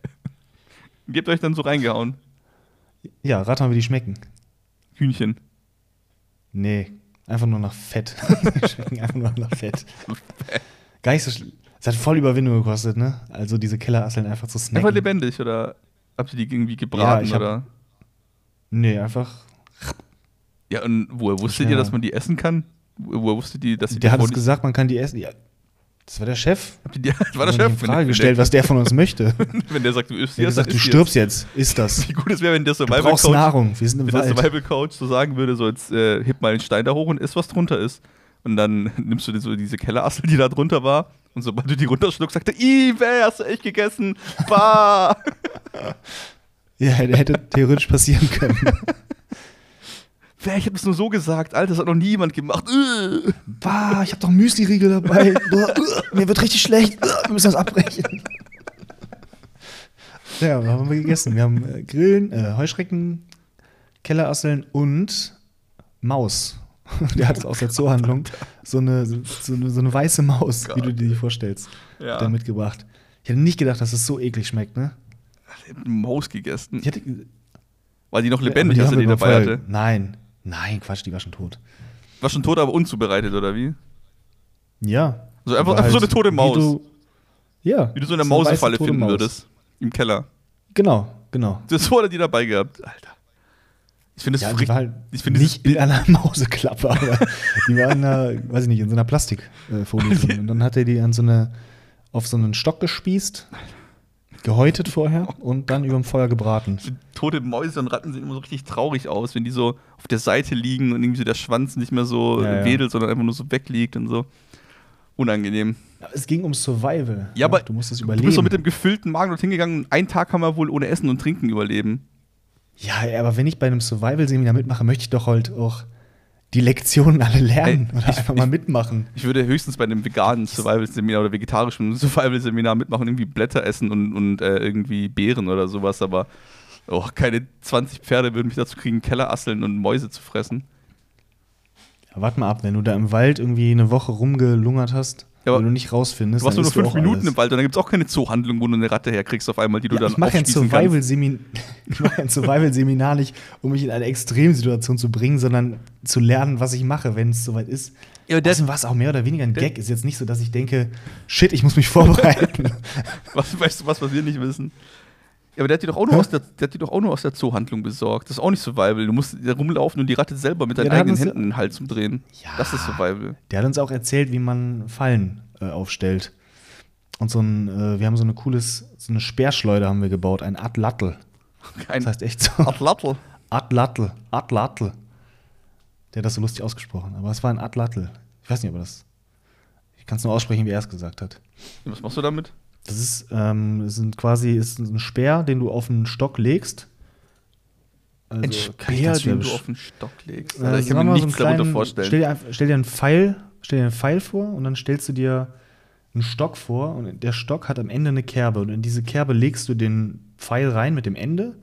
Gebt euch dann so reingehauen. Ja, rat mal, wie die schmecken. Hühnchen. Nee, einfach nur nach Fett. die schmecken einfach nur nach Fett. Gar nicht so schl- Es hat voll Überwindung gekostet, ne? Also diese Kellerasseln einfach zu snacken. Einfach lebendig oder habt ihr die irgendwie gebraten hab- oder? Nee, einfach. Ja, und woher wusstet schnell ihr, dass man die essen kann? Wo- Woher wusstet ihr, dass ihr Der die hat Pony- gesagt, man kann die essen. Ja, das war der Chef. Habt ihr die, [laughs] das war der Chef. Frage gestellt, was der von uns möchte. [laughs] wenn der sagt, du isst jetzt, dann du isst stirbst jetzt. Ist das. Wie gut es wäre, wenn der Survival Coach, Nahrung. Wir sind im wenn der Wald. Survival Coach so sagen würde, so jetzt äh, heb mal den Stein da hoch und iss, was drunter ist. Und dann [laughs] nimmst du dir so diese Kellerassel, die da drunter war. Und sobald du die runterschluckst, sagt er, Ih, wer hast du echt gegessen? Bah! [laughs] Ja, der hätte theoretisch passieren können. [laughs] wer, ich hab das nur so gesagt, Alter, das hat noch nie jemand gemacht. Äh. Bah, ich habe doch Müsli-Riegel dabei. Uh, mir wird richtig schlecht. Uh, wir müssen das abbrechen. Ja, was haben wir gegessen? Wir haben äh, Grillen, äh, Heuschrecken, Kellerasseln und Maus. [laughs] Der hat es aus der Zoohandlung. So eine, so, eine, so eine weiße Maus, wie du dir die vorstellst. Ja. Er mitgebracht. Ich hätte nicht gedacht, dass es so eklig schmeckt, ne? Maus gegessen. Ich hätte, War die noch lebendig, haben er die wir dabei hatte? Nein. Nein, Quatsch, die war schon tot. War schon tot, aber unzubereitet, oder wie? Ja. Also einfach- einfach so eine tote wie Maus. Du, ja. Wie du so eine Mausefalle tote finden Maus. würdest. Im Keller. Genau, genau. Das wurde die dabei gehabt. Alter. Ich finde es Ja, die war halt ich finde dieses nicht in einer [laughs] Mauseklappe, aber die war in einer, weiß ich nicht, in so einer Plastikfolie [laughs] drin. Und dann hat er die an so eine, auf so einen Stock gespießt, gehäutet vorher und dann über dem Feuer gebraten. tote Mäuse und Ratten sehen immer so richtig traurig aus, wenn die so auf der Seite liegen und irgendwie so der Schwanz nicht mehr so Ja, ja. wedelt, sondern einfach nur so wegliegt und so. Unangenehm. Es ging um Survival. Ja, aber du musst es Du überleben. bist so mit dem gefüllten Magen dort hingegangen und einen Tag kann man wohl ohne Essen und Trinken überleben. Ja, aber wenn ich bei einem Survival-Seminar mitmache, möchte ich doch halt auch die Lektionen alle lernen Ey, oder ich- einfach mal mitmachen. Ich würde höchstens bei einem veganen Survival-Seminar oder vegetarischen [laughs] Survival-Seminar mitmachen, irgendwie Blätter essen und, und äh, irgendwie Beeren oder sowas, aber oh, keine 20 Pferde würden mich dazu kriegen, Kellerasseln und Mäuse zu fressen. Ja, warte mal ab, wenn du da im Wald irgendwie eine Woche rumgelungert hast, Ja, aber wenn du nicht rausfindest, Du warst nur fünf Minuten alles. im Wald und dann gibt es auch keine Zoohandlung, wo du eine Ratte herkriegst auf einmal, die du Ja, dann ich mache ein. Survival-Seminar [laughs] ein Survival-Seminar nicht, um mich in eine Extremsituation zu bringen, sondern zu lernen, was ich mache, wenn es soweit ist. Ja, Außerdem war es auch mehr oder weniger ein Gag. Ist jetzt nicht so, dass ich denke, shit, ich muss mich [laughs] vorbereiten. Was, weißt du was, was wir nicht wissen? Ja, aber der hat die doch auch nur Hä? aus der, der hat die doch auch nur aus der Zoohandlung besorgt. Das ist auch nicht Survival. Du musst da rumlaufen und die Ratte selber mit deinen Ja, eigenen Händen den Hals umdrehen. Ja. Das ist Survival. Der hat uns auch erzählt, wie man Fallen äh, aufstellt. Und so ein, äh, wir haben so eine cooles, so eine Speerschleuder haben wir gebaut, ein Atlatl. Kein Das heißt echt so. Atlatl. Atlatl. Atlatl. Der hat das so lustig ausgesprochen, aber es war ein Atlatl. Ich weiß nicht, ob er das. Ich kann es nur aussprechen, wie er es gesagt hat. Was machst du damit? Das ist, ähm, das sind quasi ist ein Speer, den du auf einen Stock legst. Also, Ein Speer, den du auf den Stock legst. Äh, Alter, ich kann mir mal so nichts einen darunter kleinen- vorstellen. Stell dir, stell dir einen Pfeil, stell dir einen Pfeil vor und dann stellst du dir einen Stock vor und der Stock hat am Ende eine Kerbe und in diese Kerbe legst du den Pfeil rein mit dem Ende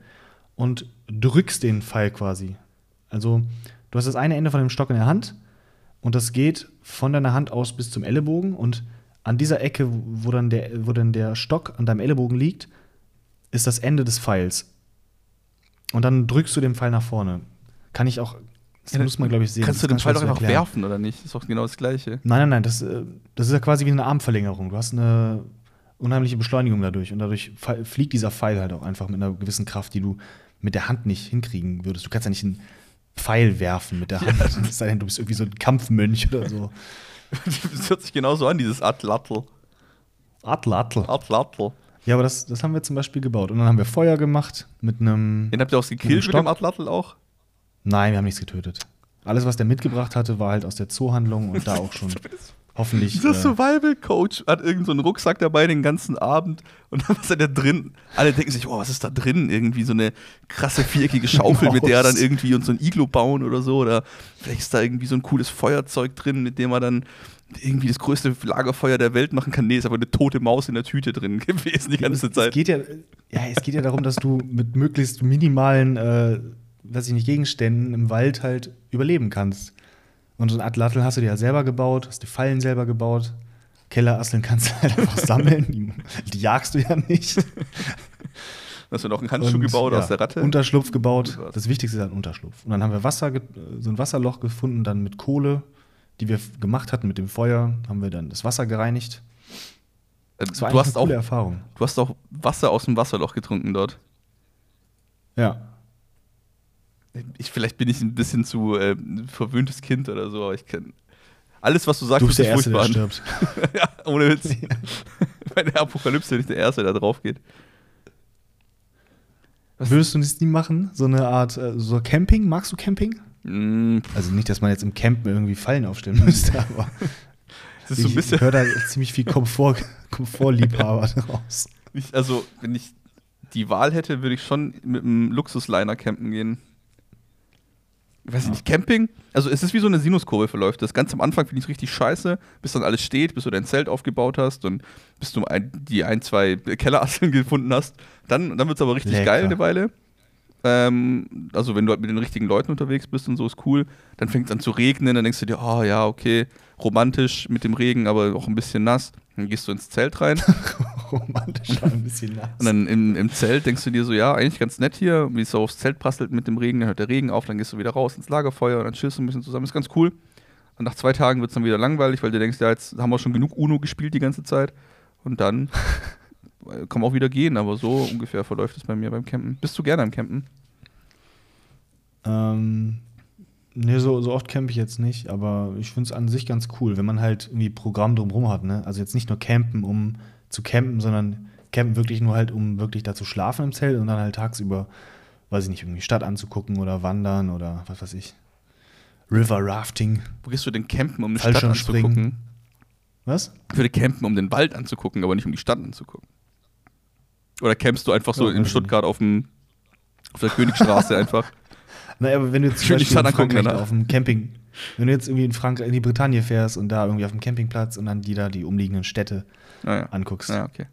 und drückst den Pfeil quasi. Also du hast das eine Ende von dem Stock in der Hand und das geht von deiner Hand aus bis zum Ellenbogen und an dieser Ecke, wo dann der, wo dann der Stock an deinem Ellenbogen liegt, ist das Ende des Pfeils. Und dann drückst du den Pfeil nach vorne. Kann ich auch, das Ja, muss man, glaube ich, sehen. Kannst du den Pfeil doch einfach werfen, oder nicht? Das ist doch genau das Gleiche. Nein, nein, nein, das, äh, das ist ja quasi wie eine Armverlängerung. Du hast eine unheimliche Beschleunigung dadurch und dadurch fliegt dieser Pfeil halt auch einfach mit einer gewissen Kraft, die du mit der Hand nicht hinkriegen würdest. Du kannst ja nicht einen Pfeil werfen mit der Hand. Es sei denn, du bist irgendwie so ein Kampfmönch oder so. [laughs] [laughs] Das hört sich genauso an, dieses Atlatl. Atlatl. Atlatl. Ja, aber das, das haben wir zum Beispiel gebaut. Und dann haben wir Feuer gemacht mit einem. Den habt ihr auch gekillt mit Stock? dem Atlatl auch? Nein, wir haben nichts getötet. Alles, was der mitgebracht hatte, war halt aus der Zoohandlung und da auch schon [laughs] hoffentlich. Dieser äh, Survival-Coach hat irgendeinen so einen Rucksack dabei den ganzen Abend und dann ist er da drin. Alle denken sich, oh, was ist da drin? Irgendwie so eine krasse viereckige Schaufel, mit der er dann irgendwie uns so ein Iglo bauen oder so. Oder vielleicht ist da irgendwie so ein cooles Feuerzeug drin, mit dem er dann irgendwie das größte Lagerfeuer der Welt machen kann. Nee, ist aber eine tote Maus in der Tüte drin [laughs] gewesen die ganze Es Zeit. geht ja, ja, es geht ja darum, dass du mit möglichst minimalen, äh, weiß ich nicht, Gegenständen im Wald halt überleben kannst. Und so ein Atlatl hast du dir ja selber gebaut, hast die Fallen selber gebaut. Kellerasseln kannst du [laughs] halt einfach sammeln. Die, die jagst du ja nicht. [laughs] Hast du noch einen Handschuh Und, gebaut ja, aus der Ratte? Unterschlupf gebaut. Gott. Das Wichtigste ist halt ein Unterschlupf. Und dann haben wir Wasser, so ein Wasserloch gefunden, dann mit Kohle, die wir gemacht hatten mit dem Feuer, haben wir dann das Wasser gereinigt. Äh, Das war du, hast eine auch, coole Erfahrung. du hast auch Wasser aus dem Wasserloch getrunken dort. Ja. Ich, vielleicht bin ich ein bisschen zu äh, verwöhntes Kind oder so, aber ich kann. Alles, was du sagst, Du bist der Erste, der stirbt. [laughs] ja, ohne Witz. [laughs] Bei der Apokalypse bin ich der Erste, der drauf geht. Was- Würdest du das nie machen? So eine Art, äh, so Camping? Magst du Camping? Mm, Also nicht, dass man jetzt im Campen irgendwie Fallen aufstellen müsste, [laughs] aber Das ist so ein ich bisschen. höre da ziemlich viel Komfort, Komfortliebhaber draus. Ich, also, wenn ich die Wahl hätte, würde ich schon mit einem Luxusliner campen gehen. Ich weiß Ja. nicht, Camping, also es ist wie so eine Sinuskurve verläuft. Das ganz am Anfang finde ich es richtig scheiße, bis dann alles steht, bis du dein Zelt aufgebaut hast und bis du ein, die ein, zwei Kellerasseln [laughs] gefunden hast. Dann, dann wird es aber richtig Lecker. geil eine Weile. Ähm, also wenn du halt mit den richtigen Leuten unterwegs bist und so ist cool. Dann fängt es an zu regnen, dann denkst du dir, oh ja, okay, romantisch mit dem Regen, aber auch ein bisschen nass. Dann gehst du ins Zelt rein. [laughs] Romantisch war ein bisschen nass. Und dann im, im Zelt denkst du dir so, ja, eigentlich ganz nett hier, wie es so aufs Zelt prasselt mit dem Regen, dann hört der Regen auf, dann gehst du wieder raus ins Lagerfeuer und dann chillst du ein bisschen zusammen, ist ganz cool. Und nach zwei Tagen wird es dann wieder langweilig, weil du denkst, ja, jetzt haben wir schon genug Uno gespielt die ganze Zeit. Und dann [laughs] kann man auch wieder gehen, aber so ungefähr verläuft es bei mir beim Campen. Bist du gerne am Campen? Ähm, nee, so, so oft campe ich jetzt nicht, aber ich finde es an sich ganz cool, wenn man halt irgendwie Programm drumherum hat. Ne? Also jetzt nicht nur campen, um zu campen, sondern campen wirklich nur halt, um wirklich da zu schlafen im Zelt und dann halt tagsüber, weiß ich nicht, irgendwie Stadt anzugucken oder wandern oder was weiß ich. River Rafting. Wo gehst du denn campen, um eine Stadt anzugucken? Was? Ich würde campen, um den Wald anzugucken, aber nicht um die Stadt anzugucken. Oder campst du einfach so Ja, in Stuttgart auf, dem, auf der Königstraße [laughs] einfach? Naja, aber wenn du jetzt zum die Beispiel in Frankreich auf dem Camping, wenn du jetzt irgendwie in Frankreich in die Bretagne fährst und da irgendwie auf dem Campingplatz und dann die da die umliegenden Städte Naja. anguckst, Ja, okay.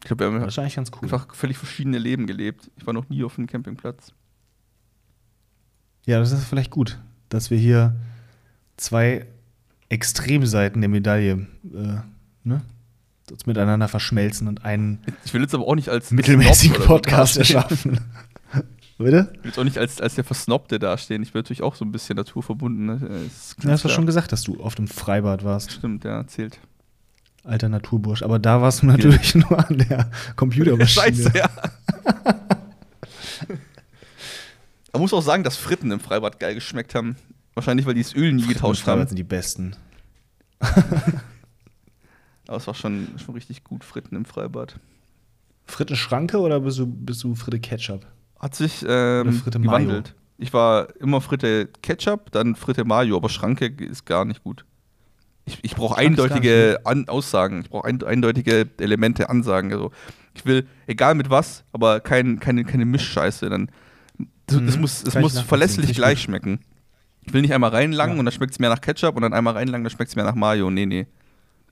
Ich glaube, wir haben wahrscheinlich ganz cool. einfach völlig verschiedene Leben gelebt. Ich war noch nie auf einem Campingplatz. Ja, das ist vielleicht gut, dass wir hier zwei Extremseiten der Medaille äh, ne, uns miteinander verschmelzen und einen Ich will jetzt aber auch nicht als mittelmäßigen Podcast erschaffen. [laughs] Bitte? Ich will jetzt auch nicht als, als der Versnobte dastehen. Ich will natürlich auch so ein bisschen naturverbunden. Ne? Ist Du hast doch klar. schon gesagt, dass du auf dem Freibad warst, Stimmt, ja, zählt. alter Naturbursch. Aber da warst du natürlich nur an der Computermaschine. [laughs] Scheiße, ja. [laughs] Man muss auch sagen, dass Fritten im Freibad geil geschmeckt haben. Wahrscheinlich, weil die das Öl nie getauscht Freibad haben. sind die besten. [laughs] Aber es war schon, schon richtig gut, Fritten im Freibad. Fritte Schranke oder bist du, bist du Fritte Ketchup? Hat sich ähm, Fritte Mayo? gewandelt. Ich war immer Fritte Ketchup, dann Fritte Mayo, aber Schranke ist gar nicht gut. Ich, ich brauche eindeutige An Aussagen, ich brauche ein, eindeutige Elemente, Ansagen. Also ich will, egal mit was, aber kein, keine, keine Mischscheiße. Dann, das, das Mhm, muss, es kann ich muss verlässlich ich gleich schmecken. Ich will nicht einmal reinlangen Ja. und dann schmeckt es mehr nach Ketchup und dann einmal reinlangen, dann schmeckt es mehr nach Mayo. Nee, nee.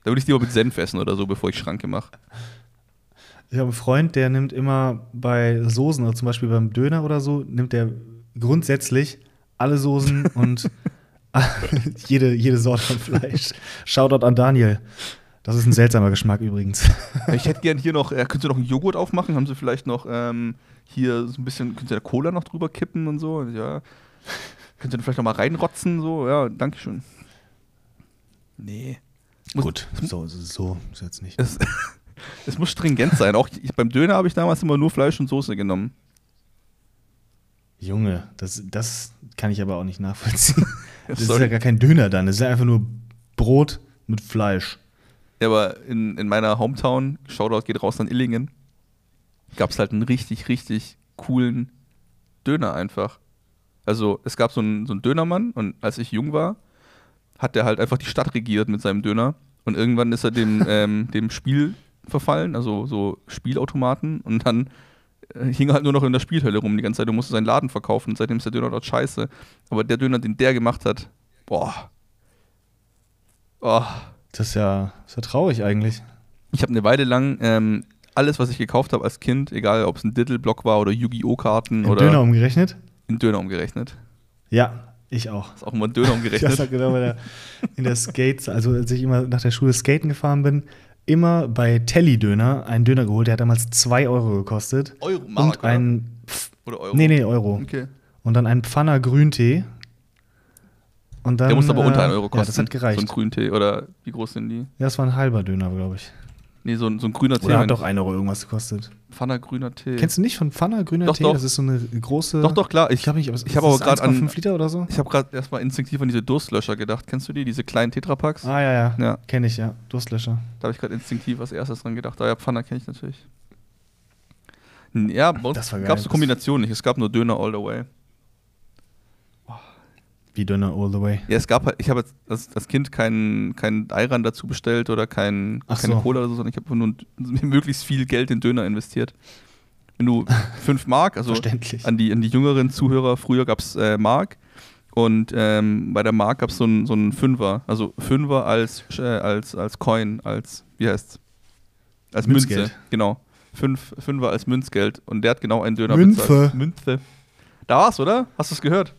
Da würde ich lieber mit Senf essen oder so, bevor ich Schranke mache. Ich habe einen Freund, der nimmt immer bei Soßen, oder zum Beispiel beim Döner oder so, nimmt der grundsätzlich alle Soßen [laughs] und [laughs] jede, jede Sorte von Fleisch. Shoutout an Daniel. Das ist ein seltsamer Geschmack übrigens. Ich hätte gern hier noch, äh, könnt ihr noch einen Joghurt aufmachen? Haben sie vielleicht noch ähm, hier so ein bisschen, könnt ihr da Cola noch drüber kippen und so? Ja. Könnt ihr vielleicht noch mal reinrotzen? So, ja, Dankeschön. Nee. Muss- Gut, so, so, so ist jetzt nicht. Es, es muss stringent sein. Auch ich, beim Döner habe ich damals immer nur Fleisch und Soße genommen. Junge, das, das kann ich aber auch nicht nachvollziehen. [laughs] Das ist Sorry. ja gar kein Döner dann, das ist ja einfach nur Brot mit Fleisch. Ja, aber in, in meiner Hometown, Shoutout geht raus an Illingen, gab es halt einen richtig, richtig coolen Döner einfach. Also es gab so einen, so einen Dönermann und als ich jung war, hat der halt einfach die Stadt regiert mit seinem Döner. Und irgendwann ist er dem, [laughs] ähm, dem Spiel verfallen, also so Spielautomaten. Und dann äh, hing er halt nur noch in der Spielhölle rum die ganze Zeit und musste seinen Laden verkaufen. Und seitdem ist der Döner dort scheiße. Aber der Döner, den der gemacht hat, boah. Oh. Das ist ja, ist ja traurig eigentlich. Ich habe eine Weile lang ähm, alles, was ich gekauft habe als Kind, egal ob es ein Diddle-Block war oder Yu-Gi-Oh! Karten In oder Döner umgerechnet? in Döner umgerechnet. Ja, ich auch. Ist auch immer ein Döner [laughs] Ich umgerechnet. weiß genau, der, in der Skates, also als ich immer nach der Schule skaten gefahren bin, immer bei Telly Döner einen Döner geholt, der hat damals 2 Euro gekostet. Euro, Mark, und ein, Pf, oder Euro? nee, nee, Euro. Okay. Und dann ein Pfanner Grüntee. Und dann, Der muss aber äh, unter 1 Euro kosten. Ja, das hat gereicht. So ein Grüntee. Oder wie groß sind die? ja, das war ein halber Döner, glaube ich. Nee, so ein, so ein grüner Tee. Oder mein hat doch 1 Euro irgendwas gekostet. Pfanner grüner Tee. Kennst du nicht von Pfanner grüner Doch, Tee? doch. Das ist so eine große. Doch, doch, klar. Ich Ich, glaube nicht, aber ich habe aber gerade an. 5 Liter oder so. Ich habe gerade erstmal instinktiv an diese Durstlöscher gedacht. Kennst du die? Diese kleinen Tetrapacks? Ah, ja, ja. Ja. Kenne ich, ja. Durstlöscher. Da habe ich gerade instinktiv als erstes dran gedacht. Aber ja, Pfanner kenne ich natürlich. Ja, bei uns Das war geil. gab es so Kombinationen nicht. Es gab nur Döner all the way. Wie Döner all the way. Ja, es gab halt, ich habe als, als Kind keinen kein Ayran dazu bestellt oder kein, Ach keine so. Cola oder so, sondern ich habe nur [laughs] möglichst viel Geld in Döner investiert. Wenn du [laughs] 5 Mark, also an die, an die jüngeren Zuhörer, früher gab es äh, Mark und ähm, bei der Mark gab es so einen so einen Fünfer, also Fünfer als, äh, als, als Coin, als, wie heißt's? Als Münze, Münzgeld. genau. Fünf, Fünfer als Münzgeld und der hat genau einen Döner Münze. bezahlt. Münze. Da war's, oder? Hast du es gehört?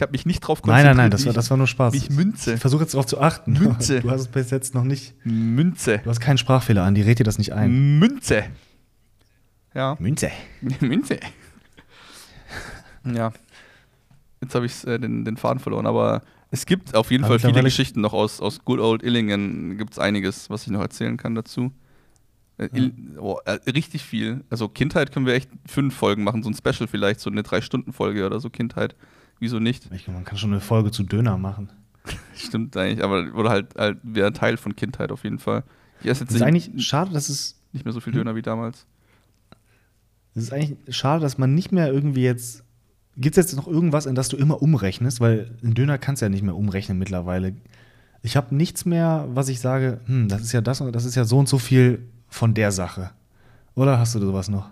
Ich habe mich nicht drauf Nein, nein, nein, das war, das war nur Spaß. ich Münze. Ich versuche jetzt darauf zu achten. Münze. [laughs] Du hast es bis jetzt noch nicht. Münze. Du hast keinen Sprachfehler an, die rät dir das nicht ein. Münze. Ja, Münze. [laughs] Münze. Ja. Jetzt habe ich äh, den, den Faden verloren, aber es gibt auf jeden Aber Fall viele Geschichten noch aus, aus Good Old Illingen. Gibt es einiges, was ich noch erzählen kann dazu. Äh, Ill, oh, richtig viel. Also Kindheit können wir echt fünf Folgen machen, so ein Special vielleicht, so eine Drei-Stunden-Folge oder so Kindheit. Wieso nicht? Ich, man kann schon eine Folge zu Döner machen. [laughs] Stimmt eigentlich, aber oder halt, halt wäre Teil von Kindheit auf jeden Fall. Ich esse jetzt Es ist eigentlich schade, dass es. nicht mehr so viel Döner wie damals. Es ist eigentlich schade, dass man nicht mehr irgendwie jetzt. Gibt es jetzt noch irgendwas, in das du immer umrechnest? Weil ein Döner kannst du ja nicht mehr umrechnen mittlerweile. Ich habe nichts mehr, was ich sage, hm, das ist ja das und das ist ja so und so viel von der Sache. Oder hast du sowas noch?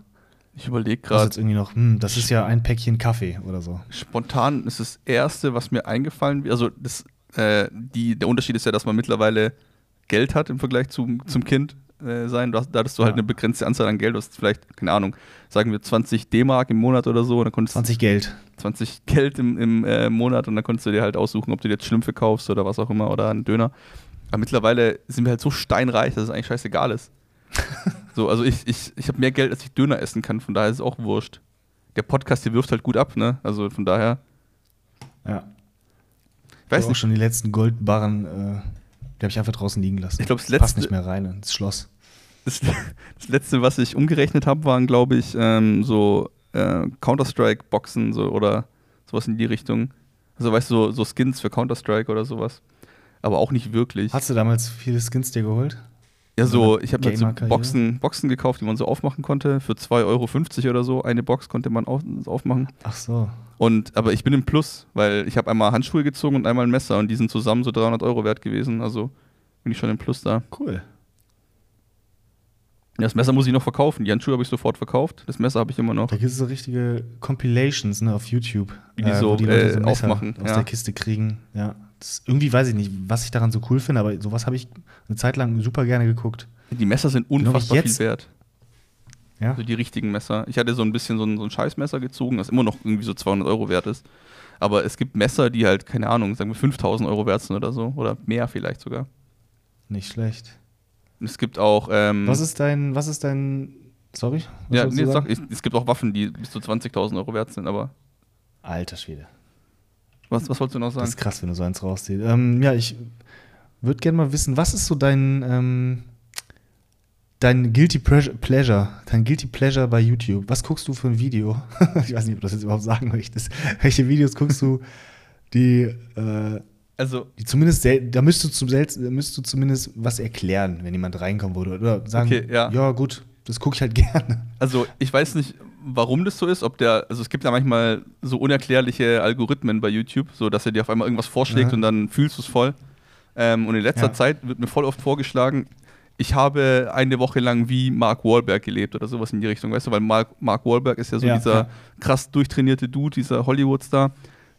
Ich überlege Das ist gerade. jetzt irgendwie noch, hm, das ist ja ein Päckchen Kaffee oder so. Spontan ist das Erste, was mir eingefallen wird. Also das, äh, die, der Unterschied ist ja, dass man mittlerweile Geld hat im Vergleich zum, zum Kind äh, sein. Da hattest du halt Ja. eine begrenzte Anzahl an Geld. Du hast vielleicht, keine Ahnung, sagen wir 20 D-Mark im Monat oder so. Und dann konntest 20 Geld. 20 Geld im, im äh, Monat und dann konntest du dir halt aussuchen, ob du dir jetzt Schlümpfe kaufst oder was auch immer oder einen Döner. Aber mittlerweile sind wir halt so steinreich, dass es eigentlich scheißegal ist. [laughs] so, also ich, ich, ich habe mehr Geld, als ich Döner essen kann, von daher ist es auch wurscht. Der Podcast hier wirft halt gut ab, ne? Also von daher, Ja. ich weiß auch nicht. schon die letzten Goldbarren, äh, die habe ich einfach draußen liegen lassen. Ich glaube, das Passt letzte, nicht mehr rein ins Schloss. das, das letzte, was ich umgerechnet habe, waren, glaube ich, ähm, so äh, Counter-Strike-Boxen so, oder sowas in die Richtung. Also weißt du, so, so Skins für Counter-Strike oder sowas. Aber auch nicht wirklich. Hast du damals viele Skins dir geholt? Ja, so, ich habe so Gamer-Karriere? Boxen, Boxen gekauft, die man so aufmachen konnte. Für 2,50 Euro oder so. Eine Box konnte man auf, aufmachen. Ach so. Und, aber ich bin im Plus, weil ich habe einmal Handschuhe gezogen und einmal ein Messer und die sind zusammen so 300 Euro wert gewesen. Also bin ich schon im Plus da. Cool. Das Messer muss ich noch verkaufen. Die Handschuhe habe ich sofort verkauft. Das Messer habe ich immer noch. Da gibt es so richtige Compilations ne, auf YouTube. Wie die so, wo die Leute äh, so Messer aufmachen, aus ja. der Kiste kriegen. Ja. Irgendwie weiß ich nicht, was ich daran so cool finde, aber sowas habe ich eine Zeit lang super gerne geguckt. Die Messer sind unfassbar jetzt. viel wert. Ja. Also die richtigen Messer. Ich hatte so ein bisschen so ein, so ein Scheißmesser gezogen, das immer noch irgendwie so 200 Euro wert ist. Aber es gibt Messer, die halt, keine Ahnung, sagen wir 5000 Euro wert sind oder so. Oder mehr vielleicht sogar. Nicht schlecht. Es gibt auch. Ähm, Was ist dein, was ist dein, sorry? Ja, nee, sag, es gibt auch Waffen, die bis zu 20.000 Euro wert sind, aber. Alter Schwede. Was, was wolltest du noch Das sagen? ist krass, wenn du so eins rausziehst. Ähm, ja, ich würde gerne mal wissen, was ist so dein, ähm, dein Guilty Pleasure, dein Guilty Pleasure bei YouTube? Was guckst du für ein Video? [laughs] ich weiß nicht, ob du das jetzt überhaupt sagen möchtest. Welche Videos guckst du, die, äh, Also, die zumindest, da müsstest du, da müsstest du zumindest was erklären, wenn jemand reinkommen würde. Oder sagen, Okay, ja. gut, das gucke ich halt [laughs] gerne. also, ich weiß nicht, warum das so ist, ob der, also es gibt ja manchmal so unerklärliche Algorithmen bei YouTube, so dass er dir auf einmal irgendwas vorschlägt Ja. und dann fühlst du es voll. Ähm, und in letzter Ja. Zeit wird mir voll oft vorgeschlagen, ich habe eine Woche lang wie Mark Wahlberg gelebt oder sowas in die Richtung, weißt du, weil Mark, Mark Wahlberg ist ja so Ja, dieser krass durchtrainierte Dude, dieser Hollywood-Star,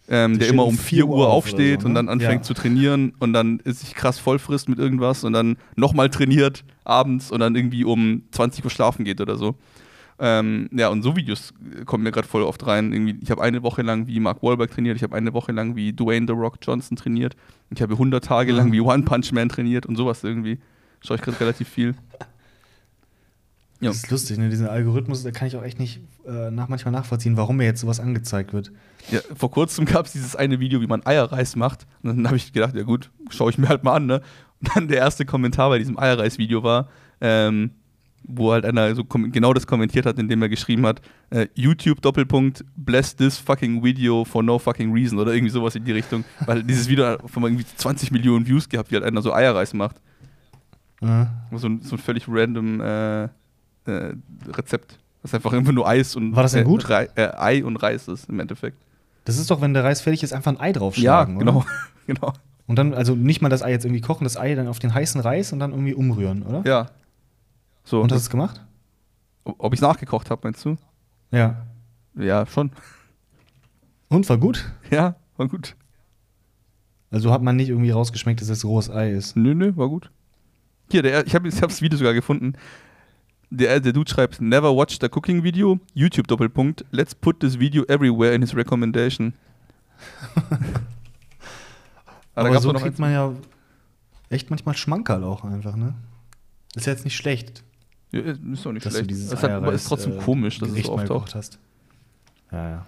ähm, Der immer um um 4 4 Uhr Uhr auf aufsteht so, und ne? dann anfängt Ja. zu trainieren und dann ist sich krass vollfrisst mit irgendwas und dann nochmal trainiert abends und dann irgendwie um 20 Uhr schlafen geht oder so. Ähm, ja, und so Videos äh, kommen mir gerade voll oft rein. Irgendwie, ich habe eine Woche lang wie Mark Wahlberg trainiert, ich habe eine Woche lang wie Dwayne The Rock Johnson trainiert, ich habe 100 Tage lang Mhm. wie One Punch Man trainiert und sowas irgendwie. Schaue ich gerade relativ viel. [laughs] Ja. Das ist lustig, ne? Diesen Algorithmus, da kann ich auch echt nicht äh, nach, manchmal nachvollziehen, warum mir jetzt sowas angezeigt wird. Ja, vor kurzem gab es dieses eine Video, wie man Eierreis macht. Und dann habe ich gedacht, ja gut, schaue ich mir halt mal an, ne? Und dann der erste Kommentar bei diesem Eierreis-Video war, ähm, wo halt einer so genau das kommentiert hat, indem er geschrieben hat, äh, YouTube Doppelpunkt, bless this fucking video for no fucking reason oder irgendwie sowas in die Richtung. Weil dieses Video hat von irgendwie 20 Millionen Views gehabt, wie halt einer so Eierreis macht. Ja. So ein, so ein völlig random äh, äh, Rezept. Das einfach einfach nur Eis und War das denn äh, gut? Rei äh, Ei und Reis ist im Endeffekt. Das ist doch, wenn der Reis fertig ist, einfach ein Ei Ja, draufschlagen, genau. oder? [laughs] genau. Und dann, also nicht mal das Ei jetzt irgendwie kochen, das Ei dann auf den heißen Reis und dann irgendwie umrühren, oder? Ja. So, Und hast du es gemacht? ob ich nachgekocht habe, meinst du? Ja. Ja, schon. Und war gut? Ja, war gut. Also hat man nicht irgendwie rausgeschmeckt, dass es rohes Ei ist. Nö, nö, war gut. Hier, der, ich habe ich das Video sogar gefunden. Der, der Dude schreibt, never watched a cooking video, YouTube Doppelpunkt, let's put this video everywhere in his recommendation. [laughs] Ah, Aber gab's so kriegt man ja echt manchmal Schmankerl auch einfach, ne? Ist ja jetzt nicht schlecht, Ja, ist doch nicht dass schlecht. du hat, aber Eierreis, ist trotzdem äh, komisch, dass es Gericht so auftaucht. gekocht hast. Ja, ja.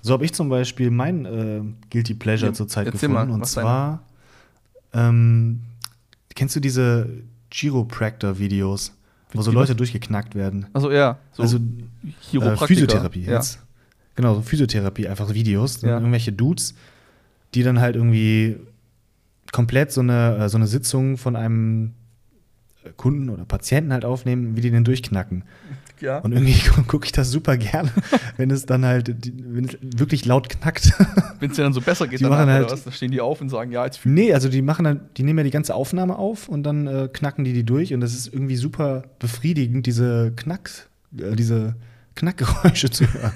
So habe ich zum Beispiel mein äh, Guilty Pleasure Ja, zurzeit gefunden. mal, und zwar, ähm, kennst du diese Chiropractor-Videos, wo so Leute durchgeknackt werden? Also ja, so also äh, Physiotherapie ja. jetzt. Genau, so Physiotherapie, einfach Videos. Ja. Irgendwelche Dudes, die dann halt irgendwie komplett so eine, äh, so eine Sitzung von einem Kunden oder Patienten halt aufnehmen, wie die den durchknacken. Ja. Und irgendwie [laughs] gucke ich das super gerne, wenn es dann halt, wenn es wirklich laut knackt. Wenn es dir dann so besser geht, Die machen halt- was, dann stehen die auf und sagen, ja, jetzt fühl nee, also die machen dann, die nehmen ja die ganze Aufnahme auf und dann äh, knacken die die durch und das ist irgendwie super befriedigend, diese Knacks, äh, diese Knackgeräusche zu hören.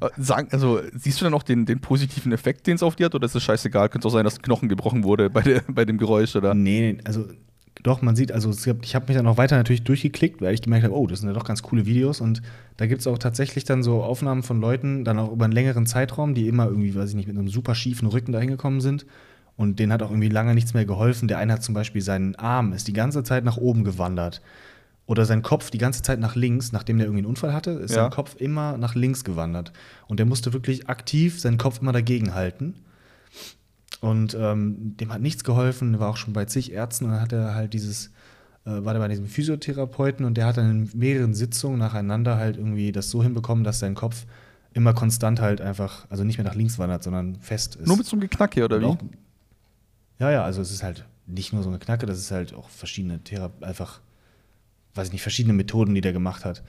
Äh, Sagen, also siehst du dann auch den, den positiven Effekt, den es auf dir hat, oder ist es scheißegal? Könnte auch sein, dass ein Knochen gebrochen wurde bei, der, bei dem Geräusch, oder? Nee, also doch, man sieht, also ich habe mich dann auch weiter natürlich durchgeklickt, weil ich gemerkt habe, oh, das sind ja doch ganz coole Videos und da gibt es auch tatsächlich dann so Aufnahmen von Leuten, dann auch über einen längeren Zeitraum, die immer irgendwie, weiß ich nicht, mit einem super schiefen Rücken da hingekommen sind und denen hat auch irgendwie lange nichts mehr geholfen. Der eine hat zum Beispiel seinen Arm, ist die ganze Zeit nach oben gewandert oder sein Kopf die ganze Zeit nach links, nachdem der irgendwie einen Unfall hatte, ist Ja. sein Kopf immer nach links gewandert und der musste wirklich aktiv seinen Kopf immer dagegen halten. Und ähm, dem hat nichts geholfen, war auch schon bei zig Ärzten und dann hat er halt dieses, äh, war der bei diesem Physiotherapeuten und der hat dann in mehreren Sitzungen nacheinander halt irgendwie das so hinbekommen, dass sein Kopf immer konstant halt einfach, also nicht mehr nach links wandert, sondern fest ist. Nur mit so einem Geknack hier, oder wie? ja, ja, also es ist halt nicht nur so ein Geknacke, das ist halt auch verschiedene Therapien, einfach, weiß ich nicht, verschiedene Methoden, die der gemacht hat.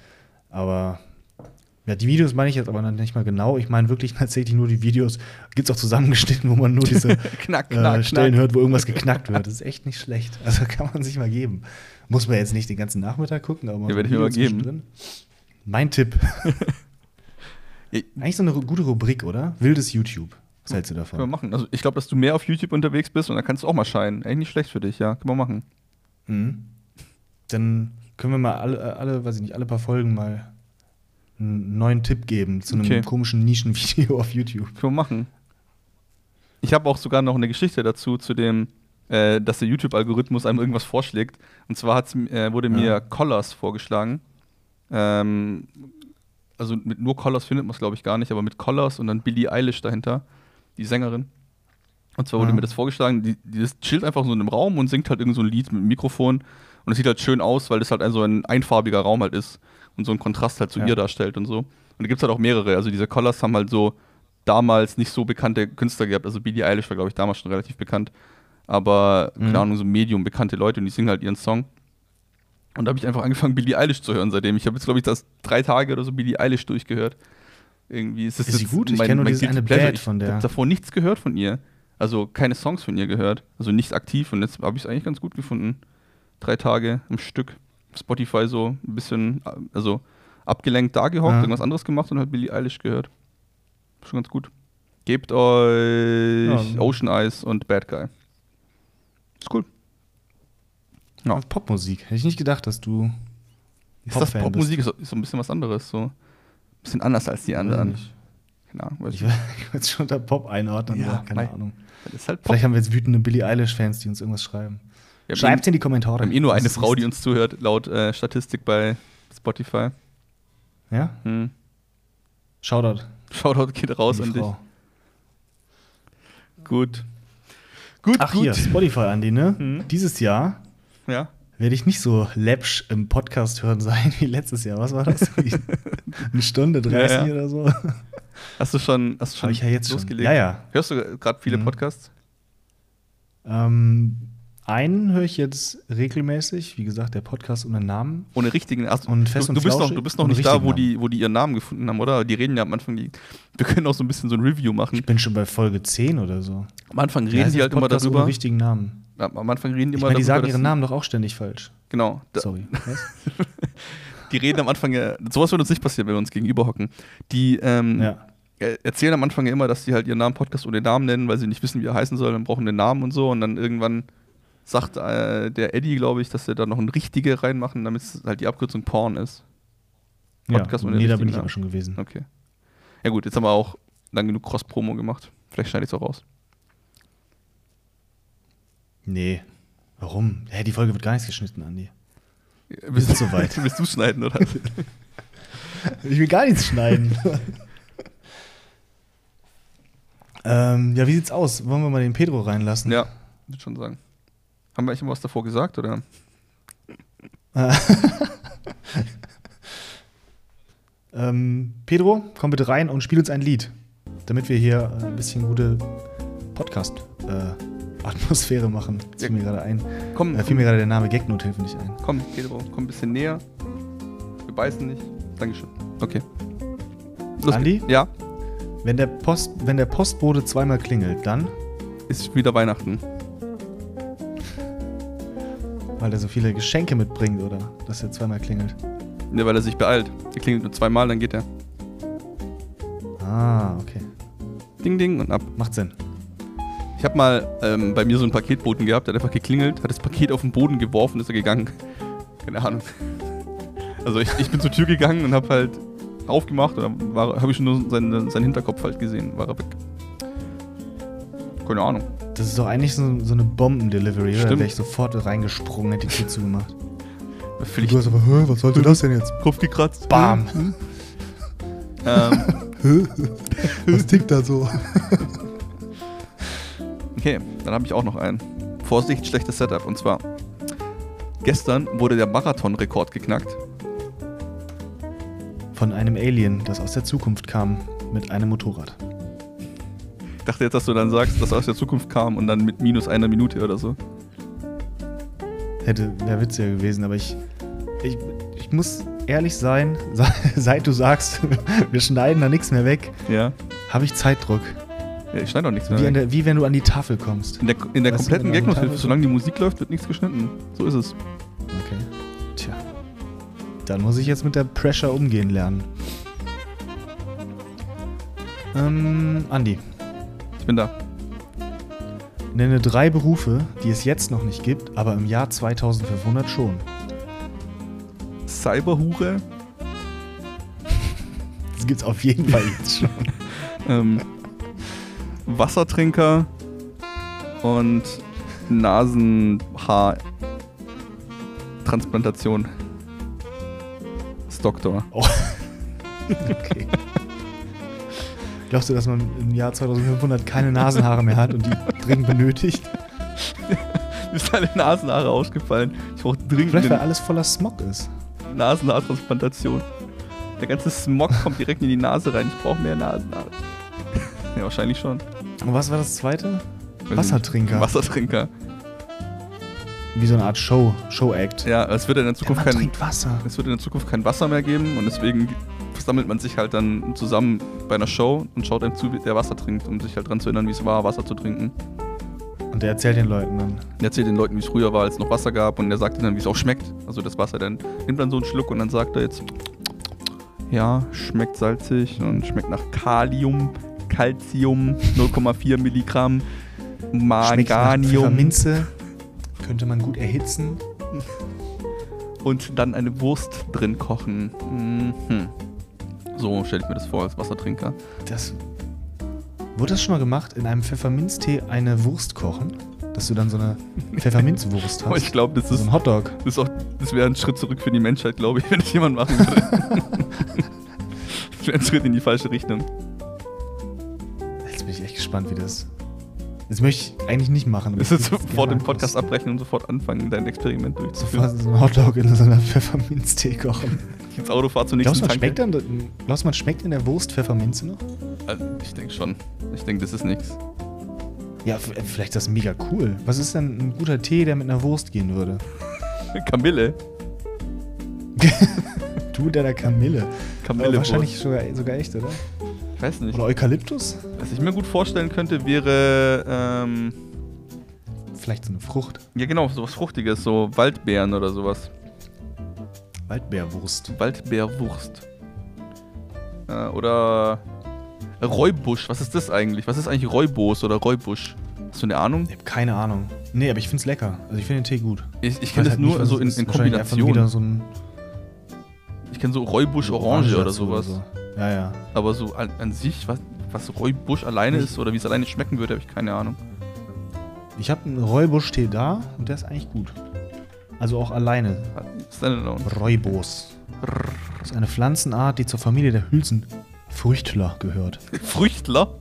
Aber ja, die Videos meine ich jetzt aber nicht mal genau. Ich meine wirklich [laughs] tatsächlich nur die Videos. Gibt es auch zusammengeschnitten, wo man nur diese Knack, [laughs] äh, knack, Stellen knack. hört, wo irgendwas geknackt wird. Das ist echt nicht schlecht. Also kann man sich mal geben. Muss man jetzt nicht den ganzen Nachmittag gucken, aber Ja, werde ich mir mal geben. Mein Tipp. [laughs] Eigentlich so eine gute Rubrik, oder? Wildes YouTube. Was hältst du Können wir davon? machen. Also ich glaube, dass du mehr auf YouTube unterwegs bist und dann kannst du auch mal scheinen. Eigentlich nicht schlecht für dich, ja. Können wir machen. Mhm. Dann können wir mal alle, äh, alle, weiß ich nicht, alle paar Folgen mal einen neuen Tipp geben zu einem Okay. komischen Nischenvideo auf YouTube. Können wir machen. Ich habe auch sogar noch eine Geschichte dazu, zu dem, äh, dass der YouTube-Algorithmus einem irgendwas vorschlägt. Und zwar hat's, äh, wurde mir Ja. Collars vorgeschlagen. Ähm, also mit nur Collars findet man es, glaube ich, gar nicht, aber mit Collars und dann Billie Eilish dahinter, die Sängerin. Und zwar wurde Ja. mir das vorgeschlagen, die, die chillt einfach so in einem Raum und singt halt irgend so ein Lied mit dem Mikrofon. Und es sieht halt schön aus, weil das halt ein, so ein einfarbiger Raum halt ist und so einen Kontrast halt zu Ja. ihr darstellt und so. Und da gibt es halt auch mehrere. Also diese Collars haben halt so damals nicht so bekannte Künstler gehabt. Also Billie Eilish war, glaube ich, damals schon relativ bekannt. Aber, Mhm. keine Ahnung, so medium bekannte Leute und die singen halt ihren Song. Und da habe ich einfach angefangen, [laughs] Billie Eilish zu hören seitdem. Ich habe jetzt, glaube ich, das drei Tage oder so Billie Eilish durchgehört. Irgendwie ist es Ist sie gut? Ich kenn nur dieses Guilty eine Pleasure. Bad von der. Ich habe davor nichts gehört von ihr. Also keine Songs von ihr gehört. Also nicht aktiv. Und jetzt habe ich es eigentlich ganz gut gefunden. Drei Tage am Stück. Spotify so ein bisschen, also abgelenkt da gehockt, Ja. irgendwas anderes gemacht und halt Billie Eilish gehört. Schon ganz gut. Gebt euch Ja. Ocean Eyes und Bad Guy. Ist cool. Ja. Also Popmusik. Hätte ich nicht gedacht, dass du. Ist das Popfan Popmusik? Ist so, ist so ein bisschen was anderes. So ein bisschen anders als die anderen. Keine Ahnung. Weiß Ich [laughs] würde es schon unter Pop einordnen, Ja, keine. Ahnung. Das halt Pop. Vielleicht haben wir jetzt wütende Billie Eilish-Fans, die uns irgendwas schreiben. Schreibt eh- in die Kommentare. Wir haben eh nur eine es Frau, die uns zuhört, laut äh, Statistik bei Spotify. Ja? Hm. Shoutout. Shoutout geht raus an dich. Gut. Gut, Ach gut. hier, Spotify, Andi, ne? Mhm. Dieses Jahr Ja. werde ich nicht so läppsch im Podcast hören sein [laughs] wie letztes Jahr. Was war das? [laughs] Eine Stunde 30 Ja, ja. oder so? Hast du schon, hast du schon ich ja jetzt schon. losgelegt? Ja, ja. Hörst du gerade viele Mhm. Podcasts? Ähm, einen höre ich jetzt regelmäßig. Wie gesagt, der Podcast ohne Namen. Ohne richtigen. Ach, Und fest du, und du, bist noch, du bist noch nicht da, wo die, wo die ihren Namen gefunden haben, oder? Die reden ja am Anfang. Die, wir können auch so ein bisschen so ein Review machen. Ich bin schon bei Folge 10 oder so. Am Anfang reden heißt die halt immer darüber. Ohne richtigen Namen. Am Anfang reden die Ich immer meine, die darüber. sagen ihren Namen doch auch ständig falsch. Genau. Sorry. [laughs] Was? die reden am Anfang ja. Sowas wird uns nicht passieren, wenn wir uns gegenüber hocken. Die ähm, ja. er- erzählen am Anfang ja immer, dass sie halt ihren Namen Podcast ohne Namen nennen, weil sie nicht wissen, wie er heißen soll, dann brauchen den Namen und so. Und dann irgendwann sagt äh, der Eddie, glaube ich, dass sie da noch ein richtige reinmachen, damit es halt die Abkürzung Porn ist. Podcast ja. Nee, da bin ich aber schon gewesen. Okay. Ja gut, jetzt haben wir auch lang genug Cross-Promo gemacht. Vielleicht schneide ich es auch raus. Nee. Warum? Hä, die Folge wird gar nichts geschnitten, Andi. Bist sind soweit. [laughs] Willst du schneiden, oder? [laughs] Ich will gar nichts schneiden. [laughs] ähm, ja, wie sieht's aus? Wollen wir mal den Pedro reinlassen? ja, würde schon sagen. Haben wir eigentlich was davor gesagt, oder? [laughs] ähm, Pedro, komm bitte rein und spiel uns ein Lied, damit wir hier äh, ein bisschen gute Podcast-Atmosphäre machen. Das Ja. fiel mir gerade ein. Komm, Da fiel mir gerade der Name Gagnothilfe nicht ein. komm, Pedro, komm ein bisschen näher. Wir beißen nicht. Dankeschön. Okay. Los Andi? geht's. Ja, Wenn der, Post, wenn der Postbote zweimal klingelt, dann, ist wieder Weihnachten. Weil er so viele Geschenke mitbringt, oder dass er zweimal klingelt. Ne, weil er sich beeilt. Er klingelt nur zweimal, dann geht er. Ah, okay. Ding, ding und ab. Macht Sinn. Ich habe mal ähm, bei mir so einen Paketboten gehabt, der hat einfach geklingelt, hat das Paket auf den Boden geworfen, ist er gegangen. [laughs] Keine Ahnung. Also ich, ich bin zur Tür gegangen und habe halt aufgemacht und dann habe ich schon nur seinen, seinen Hinterkopf halt gesehen, war er weg. Keine Ahnung. Das ist doch eigentlich so, so eine Bombendelivery, oder? Da wäre ich sofort reingesprungen, hätte die Tür zugemacht. Vielleicht Du hast aber, hä, was sollte das denn jetzt? Kopf gekratzt. Bam! Ähm, [laughs] Was tickt da so? [laughs] okay, dann habe ich auch noch einen. Vorsicht, schlechtes Setup. Und zwar, gestern wurde der Marathon-Rekord geknackt. Von einem Alien, das aus der Zukunft kam, mit einem Motorrad. Ich dachte jetzt, dass du dann sagst, dass er aus der Zukunft kam und dann mit minus einer Minute oder so. hätte, wäre witziger gewesen, aber ich, ich, ich muss ehrlich sein, [laughs] seit du sagst, [laughs] wir schneiden da nichts mehr weg, Ja. habe ich Zeitdruck. ja ich schneide auch nichts Wie, mehr. an der, wie wenn du an die Tafel kommst. In der, in der kompletten Gagnothilfe, solange die Musik läuft, wird nichts geschnitten. So ist es. Okay. Tja. Dann muss ich jetzt mit der Pressure umgehen lernen. Ähm, Andi, bin da. nenne drei Berufe, die es jetzt noch nicht gibt, aber im Jahr 2500 schon. Cyberhure, [laughs] Das gibt's auf jeden Fall jetzt schon. [laughs] ähm, Wassertrinker und Nasenhaartransplantation. Doktor. [laughs] Okay. Glaubst du, dass man im Jahr 2500 keine Nasenhaare mehr hat und die dringend benötigt? [laughs] Mir sind alle Nasenhaare ausgefallen. Ich brauche dringend Vielleicht, weil alles voller Smog ist. Nasenhaartransplantation. Der ganze Smog kommt direkt in die Nase rein. Ich brauche mehr Nasenhaare. [laughs] Ja, wahrscheinlich schon. Und was war das zweite? Weiß Wassertrinker. nicht. Wassertrinker. Wie so eine Art Show, Show-Act. Ja, es wird in der Der Zukunft Mann kein, trinkt Wasser. es wird in der Zukunft kein Wasser mehr geben und deswegen versammelt man sich halt dann zusammen bei einer Show und schaut einem zu, wie der Wasser trinkt, um sich halt dran zu erinnern, wie es war, Wasser zu trinken. Und der erzählt den Leuten dann. Er erzählt den Leuten, wie es früher war, als es noch Wasser gab und er sagt ihnen dann, wie es auch schmeckt. Also das Wasser dann nimmt dann so einen Schluck und dann sagt er jetzt, ja, schmeckt salzig und schmeckt nach Kalium, Calcium, 0,4 [laughs] Milligramm, Manganium Pfefferminze. Könnte man gut erhitzen. und dann eine Wurst drin kochen. Mhm. So stelle ich mir das vor als Wassertrinker. Das. Wurde das schon mal gemacht, in einem Pfefferminztee eine Wurst kochen? Dass du dann so eine [laughs] Pfefferminzwurst hast? ich glaube, das so ist ein Hotdog. Das, auch- das wäre ein Schritt zurück für die Menschheit, glaube ich, [laughs] wenn das jemand machen würde. das [laughs] wäre ein Schritt in die falsche Richtung. Jetzt bin ich echt gespannt, wie das. Das möchte ich eigentlich nicht machen. Das ist sofort den Podcast abbrechen und sofort anfangen, dein Experiment durchzuführen. Sofort so ein Hotdog in so einer Pfefferminztee kochen. Ins Auto zur Glaubst nächsten man Tanke. schmeckt, dann, glaubst du, man schmeckt in der Wurst Pfefferminze noch? Also, ich denke schon. Ich denke, das ist nichts. Ja, vielleicht ist das mega cool. Was ist denn ein guter Tee, der mit einer Wurst gehen würde? [laughs] Kamille. [laughs] Du und deiner Kamille. Kamille Aber wahrscheinlich sogar, sogar echt, oder? Ich weiß nicht. Oder Eukalyptus? Was ich mir gut vorstellen könnte, wäre, ähm, Vielleicht so eine Frucht. ja genau, sowas Fruchtiges, so Waldbeeren oder sowas. Waldbeerwurst. Waldbeerwurst. Äh, oder Räubusch. Was ist das eigentlich? Was ist eigentlich Räubos oder Räubusch? Hast du eine Ahnung? Ich habe keine Ahnung. Nee, aber ich find's lecker. Also ich finde den Tee gut. Ich, ich kenne das halt nur nicht, so in, in Kombination. So Ich kenne so Räubusch Orange oder sowas. so. Ja, ja. Aber so an, an sich, was, was Räubusch alleine Ich- ist oder wie es alleine schmecken würde, habe ich keine Ahnung. Ich habe einen Räubusch-Tee da und der ist eigentlich gut. Also auch alleine. Standalone. Räubos. Das ist eine Pflanzenart, die zur Familie der Hülsenfrüchtler gehört. Früchtler?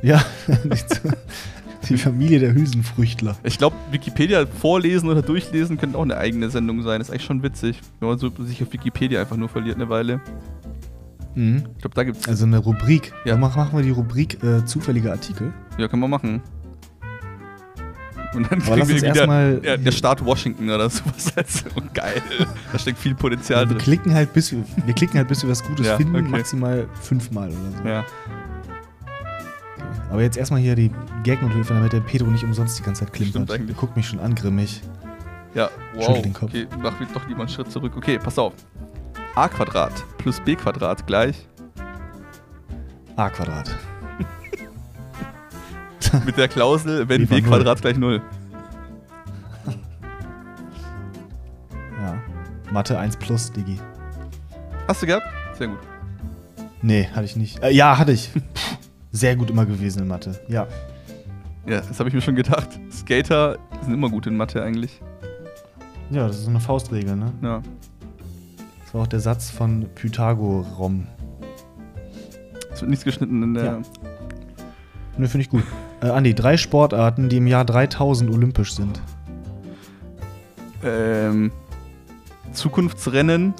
Ja, [laughs] die Familie der Hülsenfrüchtler. Ich glaube, Wikipedia vorlesen oder durchlesen könnte auch eine eigene Sendung sein. ist eigentlich schon witzig, wenn man so sich auf Wikipedia einfach nur verliert eine Weile. Mhm. Ich glaube, da gibt's. Also eine Rubrik. Ja. Mach, machen wir die Rubrik äh, zufällige Artikel. Ja, können wir machen. Und dann Aber lass uns wieder erstmal. der, der Staat Washington oder sowas. [laughs] Also, geil. Da steckt viel Potenzial wir drin. klicken halt, bis wir, wir klicken halt, bis wir was Gutes Ja, finden, okay. maximal fünfmal oder so. Ja. Aber jetzt erstmal hier die Gag-Nothilfe, damit der Pedro nicht umsonst die ganze Zeit klimpert. Der guckt mich schon an, grimmig. Ja, wow. den Kopf. Okay, mach doch lieber einen Schritt zurück. Okay, pass auf. a Quadrat plus b Quadrat gleich A Quadrat. [laughs] mit der Klausel, wenn b. Quadrat gleich 0. Ja. Mathe 1 plus, Digi. Hast du gehabt? Sehr gut. Nee, hatte ich nicht. Äh, ja, hatte ich. [laughs] Sehr gut immer gewesen in Mathe. Ja. Ja, das habe ich mir schon gedacht. Skater sind immer gut in Mathe eigentlich. Ja, das ist so eine Faustregel, ne? Ja. Das war auch der Satz von Pythagorom. Es wird nichts geschnitten in der. Ja. Ne, finde ich gut. Äh, Andi, drei Sportarten, die im Jahr 3000 olympisch sind. Ähm, Zukunftsrennen,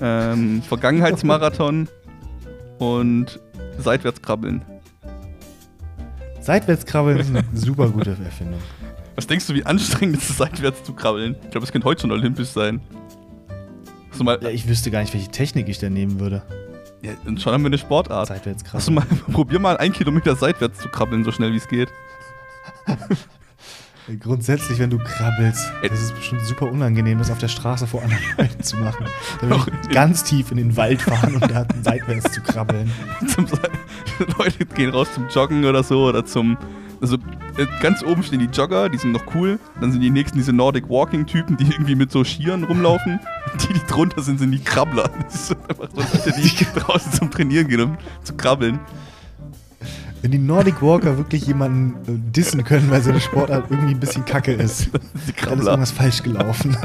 ähm, Vergangenheitsmarathon [laughs] und Seitwärtskrabbeln. Seitwärtskrabbeln ist eine [laughs] super gute Erfindung. Was denkst du, wie anstrengend es ist, seitwärts zu krabbeln? Ich glaube, das könnte heute schon olympisch sein. Ja, ich wüsste gar nicht, welche Technik ich denn nehmen würde. Ja, und schon haben wir eine Sportart. Seitwärts du mal, [laughs] probier mal ein Kilometer seitwärts zu krabbeln, so schnell wie es geht. Grundsätzlich, wenn du krabbelst, Ey. das ist bestimmt super unangenehm, das auf der Straße vor anderen [laughs] Leuten zu machen. Da will ich ganz tief in den Wald fahren und da seitwärts zu krabbeln. [laughs] Leute gehen raus zum Joggen oder so oder zum. Also äh, ganz oben stehen die Jogger, die sind noch cool. Dann sind die nächsten diese Nordic Walking Typen, die irgendwie mit so Skiern rumlaufen. [laughs] Die, die drunter sind, sind die Krabbler. [laughs] Das ist einfach so Leute, [laughs] die draußen zum Trainieren gehen, um zu krabbeln. Wenn die Nordic Walker wirklich jemanden äh, dissen können, weil seine Sportart irgendwie ein bisschen kacke ist, Die dann ist Krabbler. irgendwas falsch gelaufen.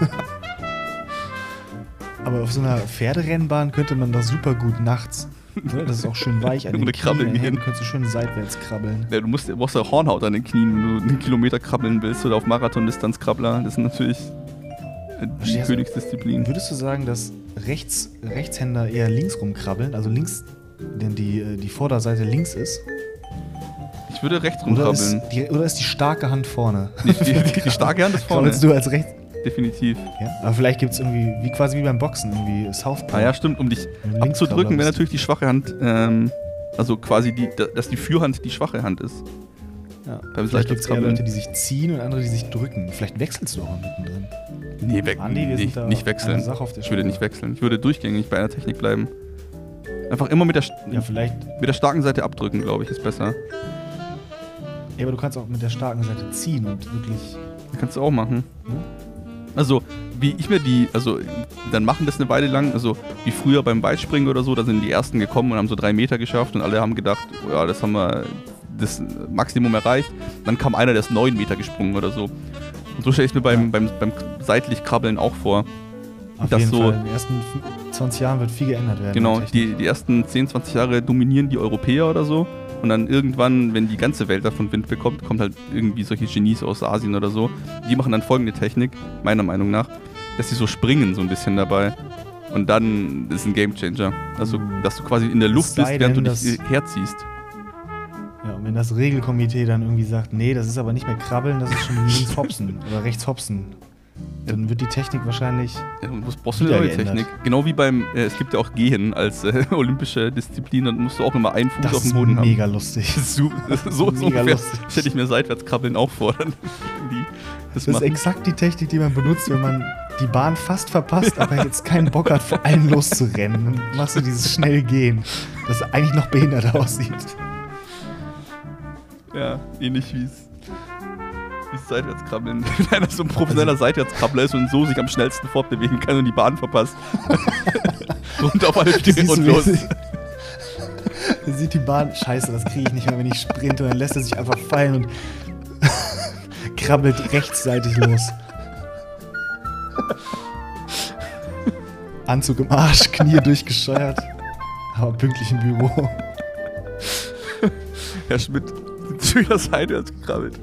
Aber auf so einer Pferderennbahn könnte man doch super gut nachts. Oder? Das ist auch schön weich an den Ohne Knien, krabbeln Händen gehen. du schön seitwärts krabbeln. Ja, du musst, du brauchst ja Hornhaut an den Knien, wenn du einen Kilometer krabbeln willst oder auf Marathondistanz Krabbler. Das ist natürlich äh, die du? Königsdisziplin. Würdest du sagen, dass Rechts, Rechtshänder eher links rumkrabbeln? Also links, denn die, äh, die Vorderseite links ist? Ich würde rechts Oder ist, rumkrabbeln. die, oder ist die starke Hand vorne? Die, die, die starke Hand ist [laughs] vorne. Krabbelst du als rechts? Definitiv. Ja? Aber vielleicht gibt es irgendwie, wie quasi wie beim Boxen, irgendwie Southpaw. Ah ja, stimmt. Um dich abzudrücken, wäre natürlich die schwache Hand, ähm, also quasi, die, da- dass die Führhand die schwache Hand ist. Ja. beim Vielleicht gibt es. Leute, die sich ziehen und andere, die sich drücken. Vielleicht wechselst du auch mal mittendrin. Nee, weg, Andi, wir nicht, sind da nicht wechseln. Ich würde nicht wechseln. Ich würde durchgängig bei einer Technik bleiben. Einfach immer mit der, Ja, mit der starken Seite abdrücken, glaube ich, ist besser. Ja, aber du kannst auch mit der starken Seite ziehen und wirklich. Das kannst du auch machen. Hm? Also, wie ich mir die, also, dann machen das eine Weile lang, also, wie früher beim Weitspringen oder so, da sind die Ersten gekommen und haben so drei Meter geschafft und alle haben gedacht, oh ja, das haben wir, das Maximum erreicht. Dann kam einer, der ist neun Meter gesprungen oder so. Und so stelle ich es mir beim, Ja. beim, beim seitlich Krabbeln auch vor. Auf Das jeden so- Fall. In den ersten 20 Jahren wird viel geändert werden. Genau, die, die ersten 10, 20 Jahre dominieren die Europäer oder so. Und dann irgendwann, wenn die ganze Welt davon Wind bekommt, kommt halt irgendwie solche Genies aus Asien oder so. Die machen dann folgende Technik, meiner Meinung nach, dass sie so springen so ein bisschen dabei. Und dann ist ein Gamechanger. Also, dass du quasi in der Luft bist, während du dich herziehst. Ja, und wenn das Regelkomitee dann irgendwie sagt, nee, das ist aber nicht mehr krabbeln, das ist schon links hopsen oder rechts hopsen, dann wird die Technik wahrscheinlich. Ja, Du musst, brauchst du eine neue geändert. Technik. Genau wie beim, äh, es gibt ja auch Gehen als äh, [laughs] olympische Disziplin, dann musst du auch immer einen Fuß Das auf dem Boden haben. mega lustig. Das [laughs] ist so, [laughs] so, so Mega ungefähr lustig. stelle ich mir seitwärts krabbeln auch vor. Dann die, das Das ist exakt die Technik, die man benutzt, wenn man die Bahn fast verpasst, aber jetzt keinen Bock hat, vor allen loszurennen. Dann machst du dieses schnell gehen, das eigentlich noch behindert aussieht. Ja, ähnlich wie es wie es Seitwärtskrabbeln. [laughs] Wenn einer so ein professioneller Seitwärtskrabbler ist und so sich am schnellsten fortbewegen kann und die Bahn verpasst. [laughs] und auf alle siehst und los. Dann sieht die Bahn, scheiße, das kriege ich nicht mehr, wenn ich sprinte. Und dann lässt er sich einfach fallen und [laughs] krabbelt rechtsseitig los. Anzug im Arsch, Knie durchgescheuert, aber pünktlich im Büro. Herr Schmidt sind schon wieder seitwärts gekrabbelt.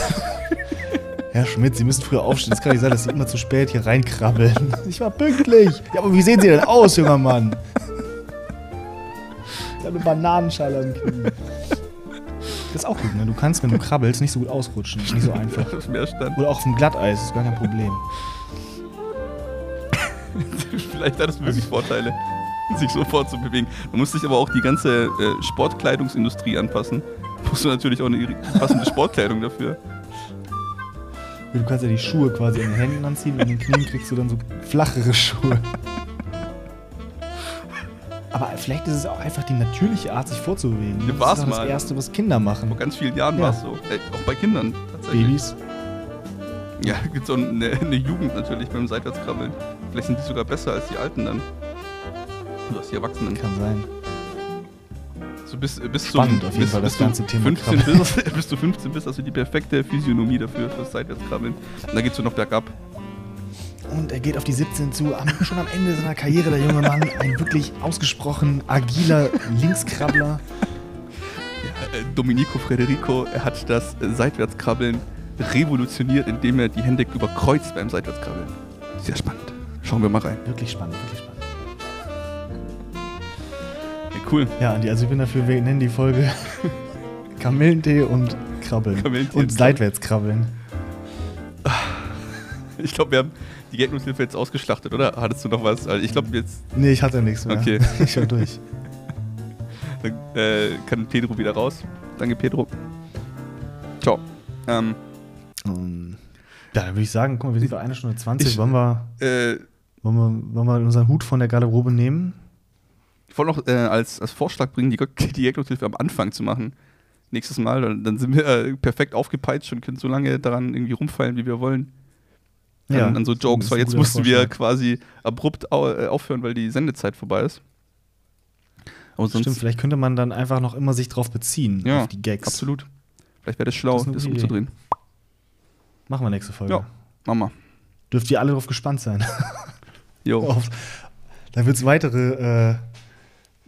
[laughs] Herr Schmidt, Sie müssen früher aufstehen. Es kann nicht sein, dass Sie immer zu spät hier reinkrabbeln. Ich war pünktlich. Ja, aber wie sehen Sie denn aus, junger Mann? Ich habe eine Bananenschale am Knie. Das ist auch gut, ne? Du kannst, wenn du krabbelst, nicht so gut ausrutschen. Ist nicht so einfach. Oder auch auf dem Glatteis, ist gar kein Problem. [laughs] Vielleicht hat es wirklich Vorteile, sich so fortzubewegen. Man muss sich aber auch die ganze äh, Sportkleidungsindustrie anpassen. Musst du natürlich auch eine passende Sportkleidung dafür. Du kannst ja die Schuhe quasi an den Händen anziehen und an den Knien kriegst du dann so flachere Schuhe. Aber vielleicht ist es auch einfach die natürliche Art, sich vorzubewegen. Ja, das war's ist doch das mal. Erste, was Kinder machen. Vor ganz vielen Jahren Ja. war es so. Äh, auch bei Kindern tatsächlich. Babys. Ja, [laughs] gibt so eine, eine Jugend natürlich beim Seitwärtskrabbeln. Vielleicht sind die sogar besser als die Alten dann. Oder als die Erwachsenen. Kann sein. So bis, bis Spannend zum, auf jeden bis, Fall, bis das du ganze Thema 15 bist, bis [laughs] du 15 bist, hast du die perfekte Physiognomie dafür, fürs Seitwärtskrabbeln. Und dann geht's so noch bergab. Und er geht auf die 17 zu. Am, schon am Ende seiner Karriere, der junge Mann. Ein wirklich ausgesprochen agiler Linkskrabbler. Äh, Domenico Frederico, er hat das äh, Seitwärtskrabbeln revolutioniert, indem er die Hände überkreuzt beim Seitwärtskrabbeln. Sehr spannend. Schauen wir mal rein. Wirklich spannend, wirklich spannend. Cool. Ja, also ich bin dafür, wir nennen die Folge [laughs] Kamillentee und Krabbeln. Kamillentee und und seitwärts krabbeln. [laughs] ich glaube, wir haben die Gegnungshilfe jetzt ausgeschlachtet, oder? Hattest du noch was? Also ich glaube, jetzt Nee, ich hatte nichts mehr. Okay. [laughs] Ich war durch. dann, äh, kann Pedro wieder raus. Danke, Pedro. Ciao. Ähm, Um, ja, dann würde ich sagen, guck mal, wir sind bei einer Stunde 20. Ich- wollen, wir, äh, wollen, wir, wollen wir unseren Hut von der Garderobe nehmen? Ich wollte noch äh, als, als Vorschlag bringen, die, [laughs] die am Anfang zu machen. Nächstes Mal, dann, dann sind wir äh, perfekt aufgepeitscht und können so lange daran irgendwie rumfallen, wie wir wollen. An, an so Jokes, weil jetzt mussten wir Vorschlag. quasi abrupt au äh, aufhören, weil die Sendezeit vorbei ist. Aber sonst, Stimmt, vielleicht könnte man dann einfach noch immer sich drauf beziehen, Ja, auf die Gags. absolut. Vielleicht wäre das schlau, Das das, umzudrehen. Machen wir nächste Folge. Ja. Mama. Dürft ihr alle drauf gespannt sein. Jo. [laughs] Auf, da wird es weitere äh,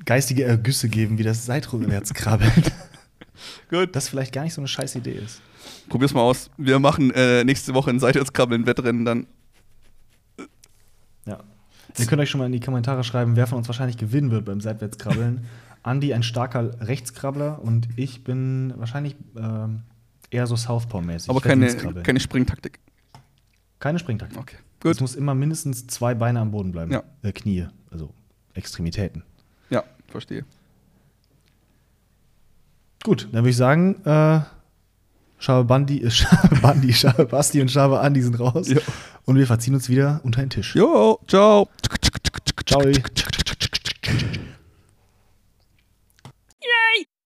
geistige Ergüsse geben, wie das seitwärts krabbelt. [laughs] Gut. Das vielleicht gar nicht so eine scheiß Idee ist. Probier's mal aus. Wir machen äh, nächste Woche ein Seitwärtskrabbeln-Wettrennen dann. Ja. Ihr könnt euch schon mal in die Kommentare schreiben, wer von uns wahrscheinlich gewinnen wird beim Seitwärtskrabbeln. [laughs] Andi, ein starker Rechtskrabbler und ich bin wahrscheinlich ähm, eher so Southpaw-mäßig. Aber keine, keine Springtaktik. keine Springtaktik. Okay. Es Gut. muss immer mindestens zwei Beine am Boden bleiben. Ja. Äh, Knie, also Extremitäten. Verstehe. Gut, dann würde ich sagen, äh, Schabe Bandi, äh, [laughs] Schabe Bandi, Schabe Basti und Schabe Andi sind raus. Ja. Und wir verziehen uns wieder unter den Tisch. Jo, ciao. Ciao.